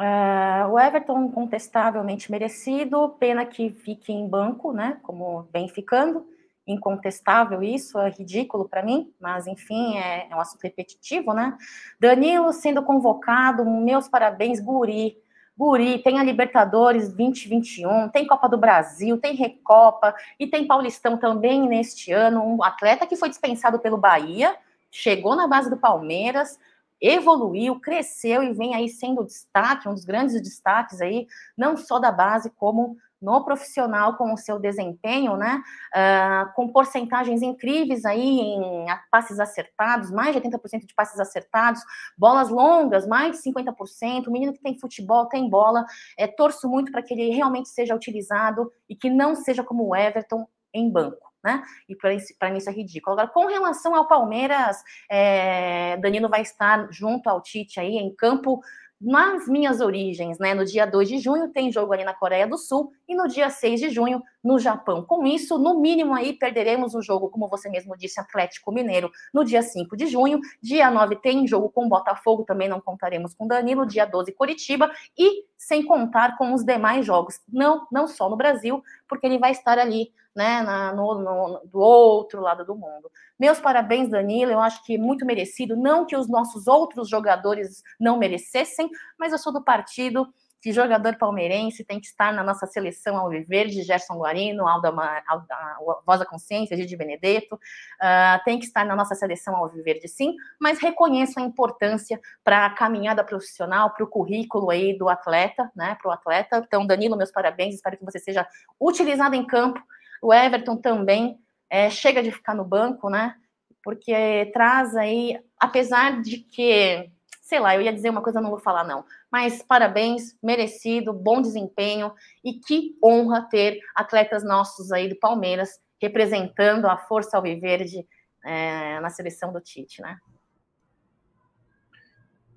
É, o Everton, contestavelmente merecido, pena que fique em banco, né? Como vem ficando. Incontestável isso, é ridículo para mim, mas enfim, é, é um assunto repetitivo, né? Danilo sendo convocado, meus parabéns, Guri Guri, tem a Libertadores 2021, tem Copa do Brasil, tem Recopa e tem Paulistão também neste ano. Um atleta que foi dispensado pelo Bahia, chegou na base do Palmeiras, evoluiu, cresceu e vem aí sendo destaque, um dos grandes destaques aí, não só da base, como no profissional com o seu desempenho, né? Uh, com porcentagens incríveis aí em passes acertados, mais de 80% de passes acertados, bolas longas, mais de 50%. O menino que tem futebol, tem bola. É, torço muito para que ele realmente seja utilizado e que não seja como o Everton em banco. Né? E para mim isso é ridículo. Agora, com relação ao Palmeiras, é, Danilo vai estar junto ao Tite aí em campo nas minhas origens, né? No dia 2 de junho tem jogo ali na Coreia do Sul e no dia 6 de junho no Japão. Com isso, no mínimo aí perderemos o jogo, como você mesmo disse, Atlético Mineiro, no dia 5 de junho. Dia 9 tem jogo com Botafogo, também não contaremos com Danilo. Dia 12, Curitiba. E sem contar com os demais jogos, não, não só no Brasil, porque ele vai estar ali, né, na, no, no, do outro lado do mundo. Meus parabéns, Danilo, eu acho que muito merecido, não que os nossos outros jogadores não merecessem, mas eu sou do partido que jogador palmeirense tem que estar na nossa seleção Alviverde, Gerson Guarino, Alda, Alda Voz da Consciência, Gide Benedetto, uh, tem que estar na nossa seleção Alviverde sim, mas reconheço a importância para a caminhada profissional, para o currículo aí do atleta, né, para o atleta. Então, Danilo, meus parabéns, espero que você seja utilizado em campo. O Everton também, é, chega de ficar no banco, né, porque traz aí, apesar de que sei lá, eu ia dizer uma coisa, não vou falar não. Mas parabéns, merecido, bom desempenho e que honra ter atletas nossos aí do Palmeiras representando a força alviverde é, na seleção do Tite, né?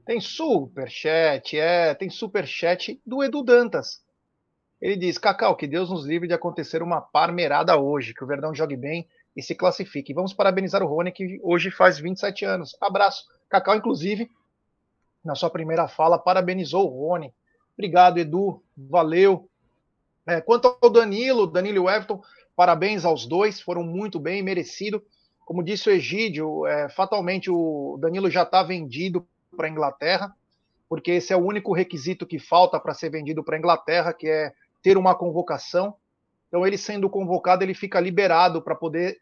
Tem superchat, é, tem superchat do Edu Dantas. Ele diz: Cacau, que Deus nos livre de acontecer uma parmerada hoje, que o Verdão jogue bem e se classifique. Vamos parabenizar o Rony, que hoje faz 27 anos. Abraço. Cacau, inclusive, na sua primeira fala, parabenizou o Rony. Obrigado, Edu. Valeu. É, quanto ao Danilo, Danilo e o Everton, parabéns aos dois, foram muito bem, merecido. Como disse o Egídio, é, fatalmente o Danilo já está vendido para a Inglaterra, porque esse é o único requisito que falta para ser vendido para a Inglaterra, que é ter uma convocação. Então, ele sendo convocado, ele fica liberado para poder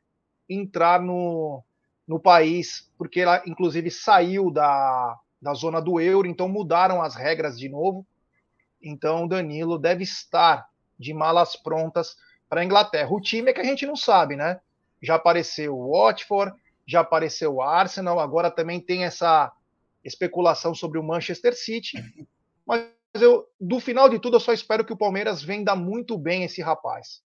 entrar no, no país, porque ela, inclusive, saiu da, da zona do euro, então mudaram as regras de novo. Então Danilo deve estar de malas prontas para a Inglaterra. O time é que a gente não sabe, né? Já apareceu o Watford, já apareceu o Arsenal, agora também tem essa especulação sobre o Manchester City. Mas eu, do final de tudo, eu só espero que o Palmeiras venda muito bem esse rapaz,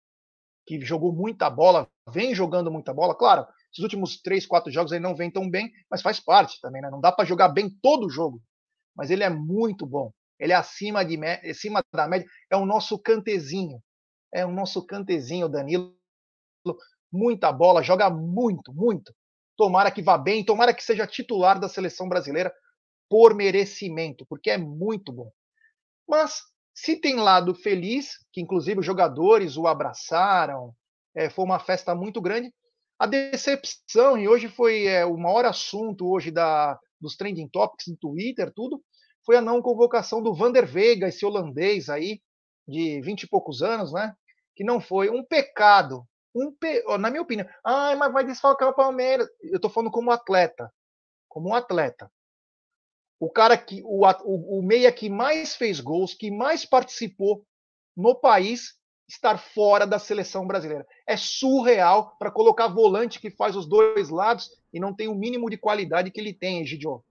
que jogou muita bola, vem jogando muita bola. Claro, esses últimos três, quatro jogos ele não vem tão bem, mas faz parte também, né? Não dá para jogar bem todo jogo. Mas ele é muito bom. Ele é acima, de, acima da média. É o nosso cantezinho. É o nosso cantezinho, Danilo. Muita bola, joga muito, muito. Tomara que vá bem, tomara que seja titular da seleção brasileira por merecimento, porque é muito bom. Mas se tem lado feliz, que inclusive os jogadores o abraçaram, é, foi uma festa muito grande, a decepção, e hoje foi é, o maior assunto hoje da, dos trending topics no Twitter, tudo, foi a não convocação do Vander Veiga, esse holandês aí, de vinte e poucos anos, né? Que não foi um pecado. Um pe... Na minha opinião, ah, mas vai desfalcar o Palmeiras. Eu tô falando como atleta. Como um atleta. O cara que. O, o, o meia que mais fez gols, que mais participou no país, estar fora da seleção brasileira. É surreal para colocar volante que faz os dois lados e não tem o mínimo de qualidade que ele tem, Egidio.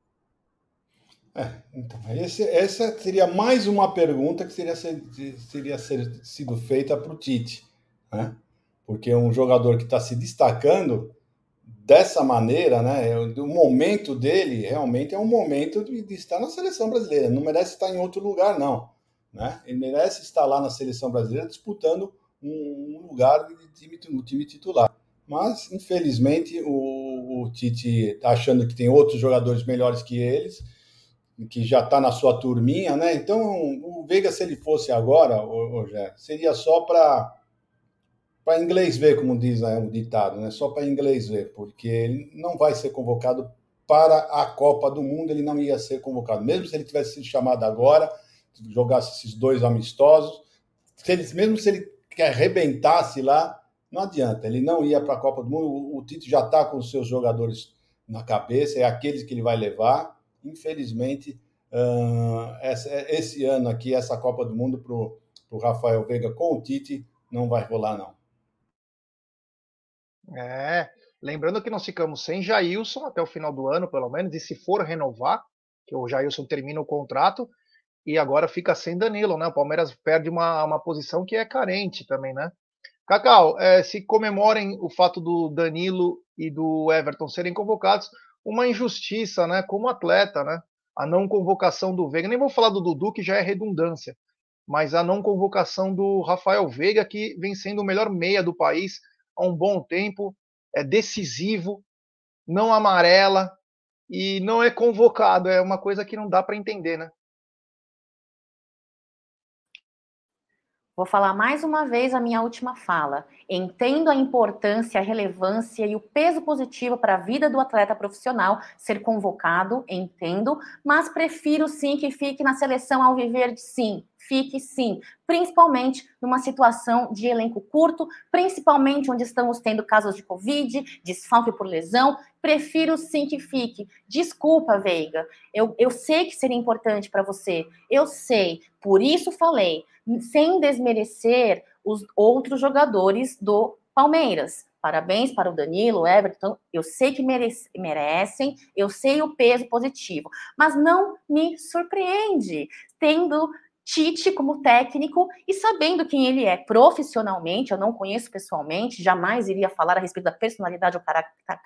É, então, esse, essa seria mais uma pergunta que seria, ser, seria ser, sido feita para o Tite, né? Porque um jogador que está se destacando dessa maneira, né? O momento dele realmente é um momento de, de estar na seleção brasileira. Não merece estar em outro lugar, não. Né? Ele merece estar lá na seleção brasileira disputando um, lugar time, no time titular. Mas, infelizmente, o, o Tite está achando que tem outros jogadores melhores que eles, que já está na sua turminha, né? Então, o Veiga, se ele fosse agora, Rogério, seria só para para inglês ver, como diz né, o ditado, né? Só para inglês ver, porque ele não vai ser convocado para a Copa do Mundo, ele não ia ser convocado. Mesmo se ele tivesse sido chamado agora, jogasse esses dois amistosos. Se ele, mesmo se ele arrebentasse lá, não adianta, ele não ia para a Copa do Mundo. O, o Tite já está com os seus jogadores na cabeça, é aqueles que ele vai levar. Infelizmente, uh, esse ano aqui, essa Copa do Mundo para o Rafael Veiga com o Tite não vai rolar, não. É, lembrando que nós ficamos sem Jailson até o final do ano, pelo menos, e se for renovar, que o Jailson termina o contrato, e agora fica sem Danilo, né? O Palmeiras perde uma, uma posição que é carente também, né? Cacau, é, se comemorem o fato do Danilo e do Everton serem convocados, uma injustiça, né? Como atleta, né? A não convocação do Veiga. Nem vou falar do Dudu, que já é redundância. mas a não convocação do Rafael Veiga, que vem sendo o melhor meia do país há um bom tempo, é decisivo, não amarela e não é convocado. É uma coisa que não dá para entender, né? Vou falar mais uma vez a minha última fala. Entendo a importância, a relevância e o peso positivo para a vida do atleta profissional ser convocado, entendo, mas prefiro sim que fique na seleção ao viver de sim, fique sim, principalmente numa situação de elenco curto, principalmente onde estamos tendo casos de Covid, desfalque por lesão, prefiro sim que fique. Desculpa, Veiga, eu, eu sei que seria importante para você, eu sei, por isso falei, sem desmerecer os outros jogadores do Palmeiras. Parabéns para o Danilo, Everton. Eu sei que merece, merecem, eu sei o peso positivo, mas não me surpreende tendo Tite como técnico e sabendo quem ele é profissionalmente, eu não conheço pessoalmente, jamais iria falar a respeito da personalidade ou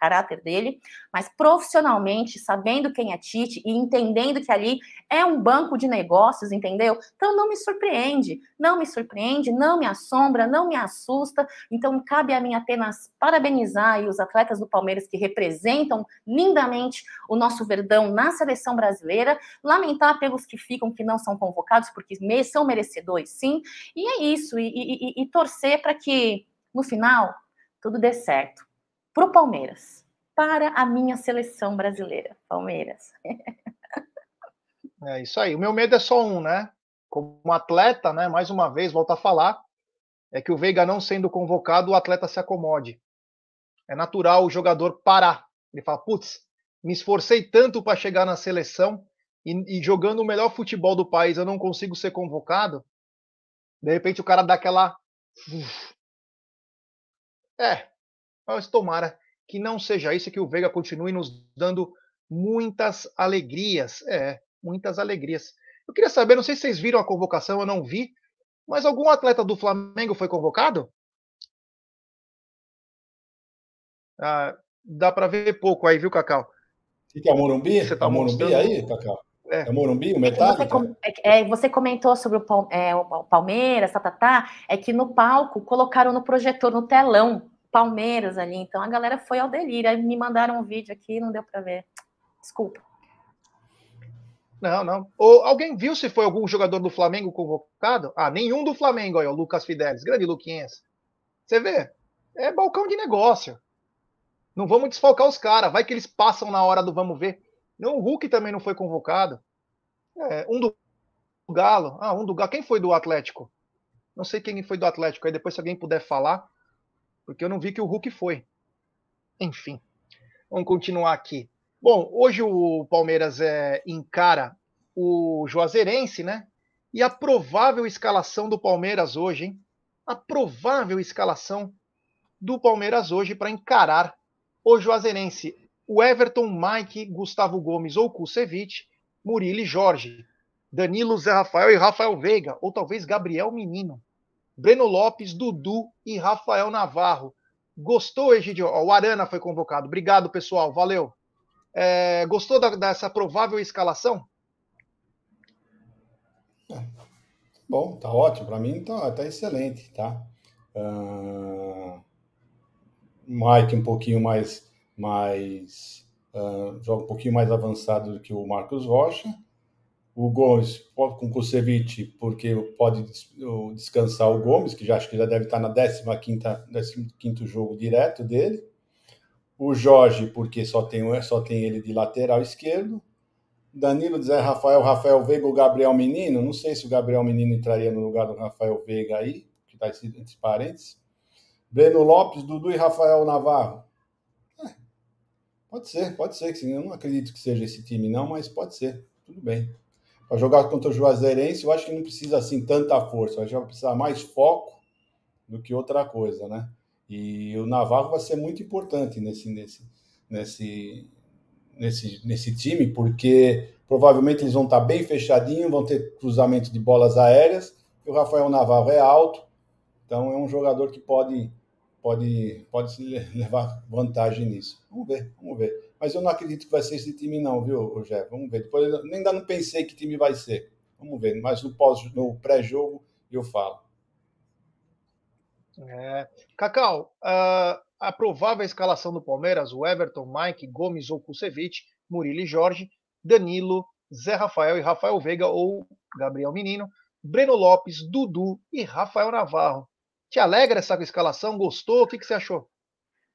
caráter dele, mas profissionalmente, sabendo quem é Tite e entendendo que ali é um banco de negócios, entendeu? Então não me surpreende, não me surpreende, não me assombra, não me assusta. Então cabe a mim apenas parabenizar os atletas do Palmeiras que representam lindamente o nosso Verdão na seleção brasileira, lamentar pelos que ficam que não são convocados, porque porque são merecedores, sim. E é isso, e, e, e torcer para que no final tudo dê certo. Para o Palmeiras, para a minha seleção brasileira, Palmeiras. É isso aí. O meu medo é só um, né? Como atleta, né? Mais uma vez, volto a falar, é que o Veiga não sendo convocado, o atleta se acomode. É natural o jogador parar. Ele fala, putz, me esforcei tanto para chegar na seleção e, e, jogando o melhor futebol do país eu não consigo ser convocado, de repente o cara dá aquela. É, mas tomara que não seja isso, que o Veiga continue nos dando muitas alegrias. É, muitas alegrias. Eu queria saber, não sei se vocês viram a convocação, eu não vi, mas algum atleta do Flamengo foi convocado? Ah, dá para ver pouco aí, viu, Cacau? Fica a Morumbi? Você tá Morumbi aí, Cacau? É, é Morumbi, o Metallica? Você, é, é, você comentou sobre o, é, o Palmeiras, tá, tá, tá, é que no palco colocaram no projetor, no telão, Palmeiras ali, então a galera foi ao delírio, aí me mandaram um vídeo aqui não deu para ver. Desculpa. Não, não. Ou, alguém viu se foi algum jogador do Flamengo convocado? Ah, nenhum do Flamengo, aí, o Lucas Fidelis, grande Luquinhas. Você vê? É balcão de negócio. Não vamos desfalcar os caras, vai que eles passam na hora do vamos ver. O Hulk também não foi convocado. É, um do Galo. Ah, um do Galo. Quem foi do Atlético? Não sei quem foi do Atlético. Aí depois, se alguém puder falar, porque eu não vi que o Hulk foi. Enfim, vamos continuar aqui. Bom, hoje o Palmeiras é, encara o Juazeirense, né? E a provável escalação do Palmeiras hoje, hein? A provável escalação do Palmeiras hoje para encarar o Juazeirense o Everton, Mike, Gustavo Gomes ou Kusevich, Murilo e Jorge, Danilo, Zé Rafael e Rafael Veiga, ou talvez Gabriel Menino, Breno Lopes, Dudu e Rafael Navarro. Gostou, Egidio? O Arana foi convocado. Obrigado, pessoal. Valeu. É, gostou da, dessa provável escalação? Bom, tá ótimo. Para mim tá, tá excelente, tá? Uh, Mike um pouquinho mais mais uh, joga um pouquinho mais avançado do que o Marcos Rocha. O Gomes com o Kusevich, porque pode descansar o Gomes, que já acho que já deve estar na 15 quinto jogo direto dele. O Jorge, porque só tem, só tem ele de lateral esquerdo. Danilo Zé Rafael, Rafael Veiga, o Gabriel Menino. Não sei se o Gabriel Menino entraria no lugar do Rafael Veiga aí, que está entre parênteses. Breno Lopes, Dudu e Rafael Navarro. Pode ser, pode ser que sim. Eu não acredito que seja esse time, não, mas pode ser. Tudo bem. Para jogar contra o Juazeirense, eu acho que não precisa assim tanta força. Acho que vai precisar mais foco do que outra coisa, né? E o Navarro vai ser muito importante nesse, nesse, nesse, nesse, nesse time, porque provavelmente eles vão estar bem fechadinhos, vão ter cruzamento de bolas aéreas. E o Rafael Navarro é alto, então é um jogador que pode pode, pode levar vantagem nisso. Vamos ver, vamos ver. Mas eu não acredito que vai ser esse time, não, viu, Jé? Vamos ver. Depois eu ainda não pensei que time vai ser. Vamos ver, mas no, pós, no pré-jogo eu falo. É. Cacau, uh, a provável escalação do Palmeiras, o Everton, Mike, Gomes ou Kusevich, Murilo e Jorge, Danilo, Zé Rafael e Rafael Veiga ou Gabriel Menino, Breno Lopes, Dudu e Rafael Navarro. Te alegra essa escalação? Gostou? O que, que você achou?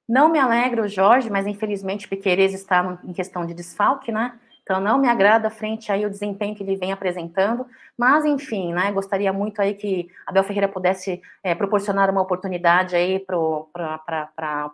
Não me alegra o Jorge, mas infelizmente Piqueires está em questão de desfalque, né? Então não me agrada frente aí o desempenho que ele vem apresentando, mas enfim, né? Gostaria muito aí que Abel Ferreira pudesse é, proporcionar uma oportunidade aí para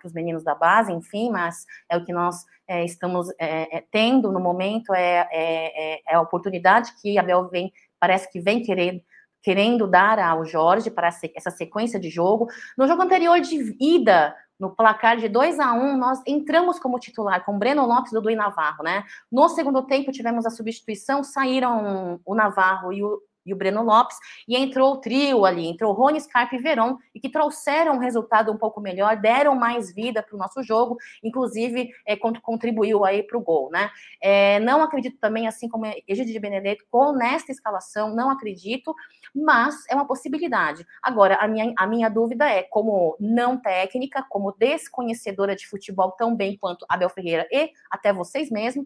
os meninos da base, enfim, mas é o que nós é, estamos é, é tendo no momento é, é, é, a oportunidade que Abel vem, parece que vem querer querendo dar ao Jorge para essa sequência de jogo. No jogo anterior de ida, no placar de 2 a 1 um, nós entramos como titular com Breno Lopes e Dudu e Navarro, né? No segundo tempo tivemos a substituição, saíram o Navarro e o e o Breno Lopes, e entrou o trio ali, entrou Rony, Scarpe e Veron, e que trouxeram um resultado um pouco melhor, deram mais vida para o nosso jogo, inclusive é, contribuiu aí para o gol, né? É, não acredito também, assim como Egídio de Benedetto, com nesta escalação, não acredito, mas é uma possibilidade. Agora, a minha, a minha dúvida é, como não técnica, como desconhecedora de futebol tão bem quanto Abel Ferreira e até vocês mesmos,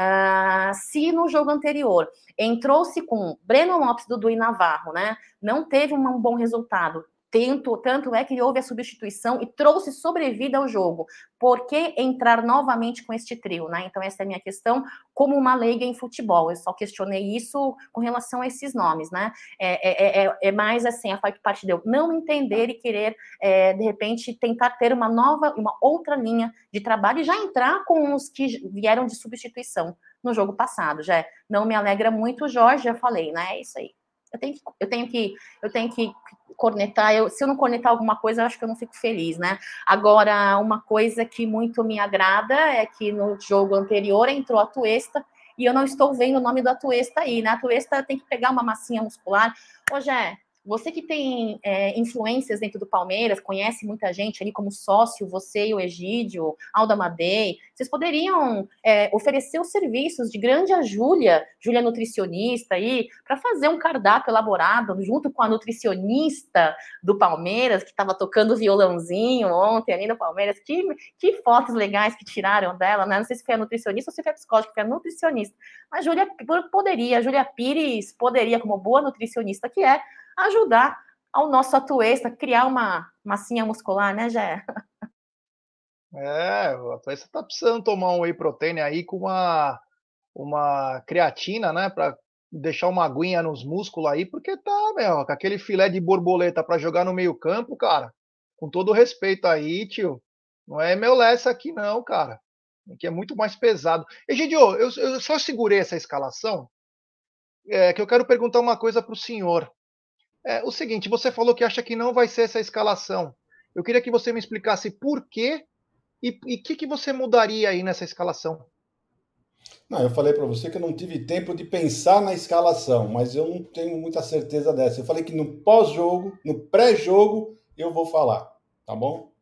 Uh, se no jogo anterior entrou-se com Breno Lopes, Dudu e Navarro, né? Não teve um bom resultado. Tanto, tanto é que houve a substituição e trouxe sobrevida ao jogo. Por que entrar novamente com este trio? Né? Então, essa é a minha questão, como uma leiga em futebol. Eu só questionei isso com relação a esses nomes. Né? É, é, é, é mais assim, a parte de eu não entender e querer, é, de repente, tentar ter uma nova, uma outra linha de trabalho e já entrar com os que vieram de substituição no jogo passado. Já não me alegra muito, Jorge, já falei, né? É isso aí. Eu tenho que, eu tenho que, eu tenho que cornetar. Eu, se eu não cornetar alguma coisa, eu acho que eu não fico feliz, né? Agora, uma coisa que muito me agrada é que no jogo anterior entrou a Tuesta e eu não estou vendo o nome da Tuesta aí, né? A Tuesta tem que pegar uma massinha muscular. Ô, Jé, você que tem é, influências dentro do Palmeiras, conhece muita gente ali como sócio, você e o Egídio, Alda Madei, vocês poderiam é, oferecer os serviços de grande a Júlia, Júlia nutricionista aí, para fazer um cardápio elaborado junto com a nutricionista do Palmeiras, que estava tocando violãozinho ontem ali no Palmeiras. Que, que fotos legais que tiraram dela, né? Não sei se foi a nutricionista ou se foi a psicóloga, foi a nutricionista. Mas Júlia poderia, Júlia Pires poderia, como boa nutricionista que é, ajudar ao nosso atuesta a criar uma massinha muscular, né, Jé? É, o atuesta tá precisando tomar um whey protein aí com uma, uma creatina, né, para deixar uma aguinha nos músculos aí, porque tá, meu, com aquele filé de borboleta para jogar no meio campo, cara, com todo respeito aí, tio, não é meu lessa aqui não, cara, que é muito mais pesado. Egidio, eu, eu só segurei essa escalação, é, que eu quero perguntar uma coisa para o senhor. É o seguinte, você falou que acha que não vai ser essa escalação. Eu queria que você me explicasse por quê e o que, que você mudaria aí nessa escalação. Não, eu falei para você que eu não tive tempo de pensar na escalação, mas eu não tenho muita certeza dessa. Eu falei que no pós-jogo, no pré-jogo, eu vou falar, tá bom?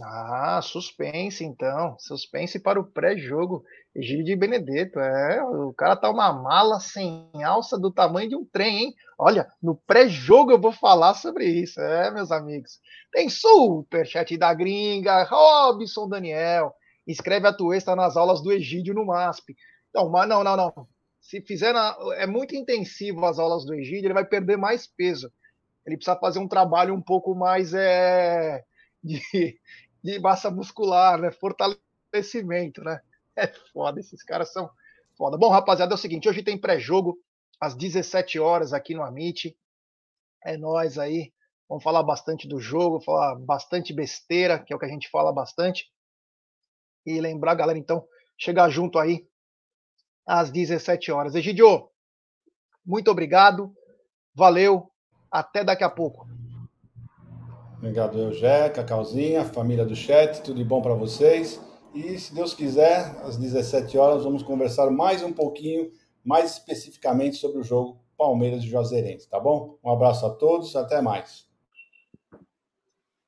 Ah, suspense então. Suspense para o pré-jogo. Egídio de Benedetto. É, o cara tá uma mala sem alça do tamanho de um trem, hein? Olha, no pré-jogo eu vou falar sobre isso. É, meus amigos. Tem superchat da gringa, Robson Daniel. Escreve a Tuesta nas aulas do Egídio no MASP. Então, mas não, não, não. Se fizer na, é muito intensivo as aulas do Egídio, ele vai perder mais peso. Ele precisa fazer um trabalho um pouco mais é, de, de massa muscular, né? Fortalecimento, né? É foda, esses caras são foda. Bom, rapaziada, é o seguinte, hoje tem pré-jogo às 17 horas aqui no Amit. É nós aí. Vamos falar bastante do jogo, falar bastante besteira, que é o que a gente fala bastante. E lembrar, galera, então, chegar junto aí às 17 horas. Egidio, muito obrigado. Valeu. Até daqui a pouco. Obrigado, Eugé, Cacauzinha, família do chat, tudo de bom para vocês. E se Deus quiser, às 17 horas, vamos conversar mais um pouquinho, mais especificamente sobre o jogo Palmeiras e Juazeirense, tá bom? Um abraço a todos, até mais.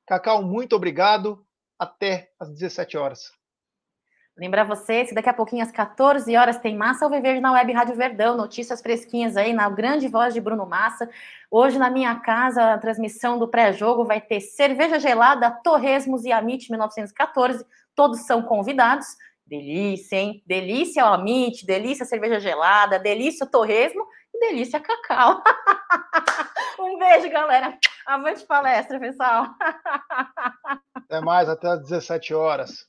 Cacau, muito obrigado. Até às 17 horas. Lembrar vocês que daqui a pouquinho, às 14 horas, tem Massa ao Viver na Web Rádio Verdão, notícias fresquinhas aí, na grande voz de Bruno Massa. Hoje, na minha casa, a transmissão do pré-jogo vai ter cerveja gelada, Torresmos e Amit 1914. Todos são convidados. Delícia, hein? Delícia o Amit, delícia cerveja gelada, delícia o Torresmo e delícia cacau. um beijo, galera. Avante palestra, pessoal. Até mais, até às 17 horas.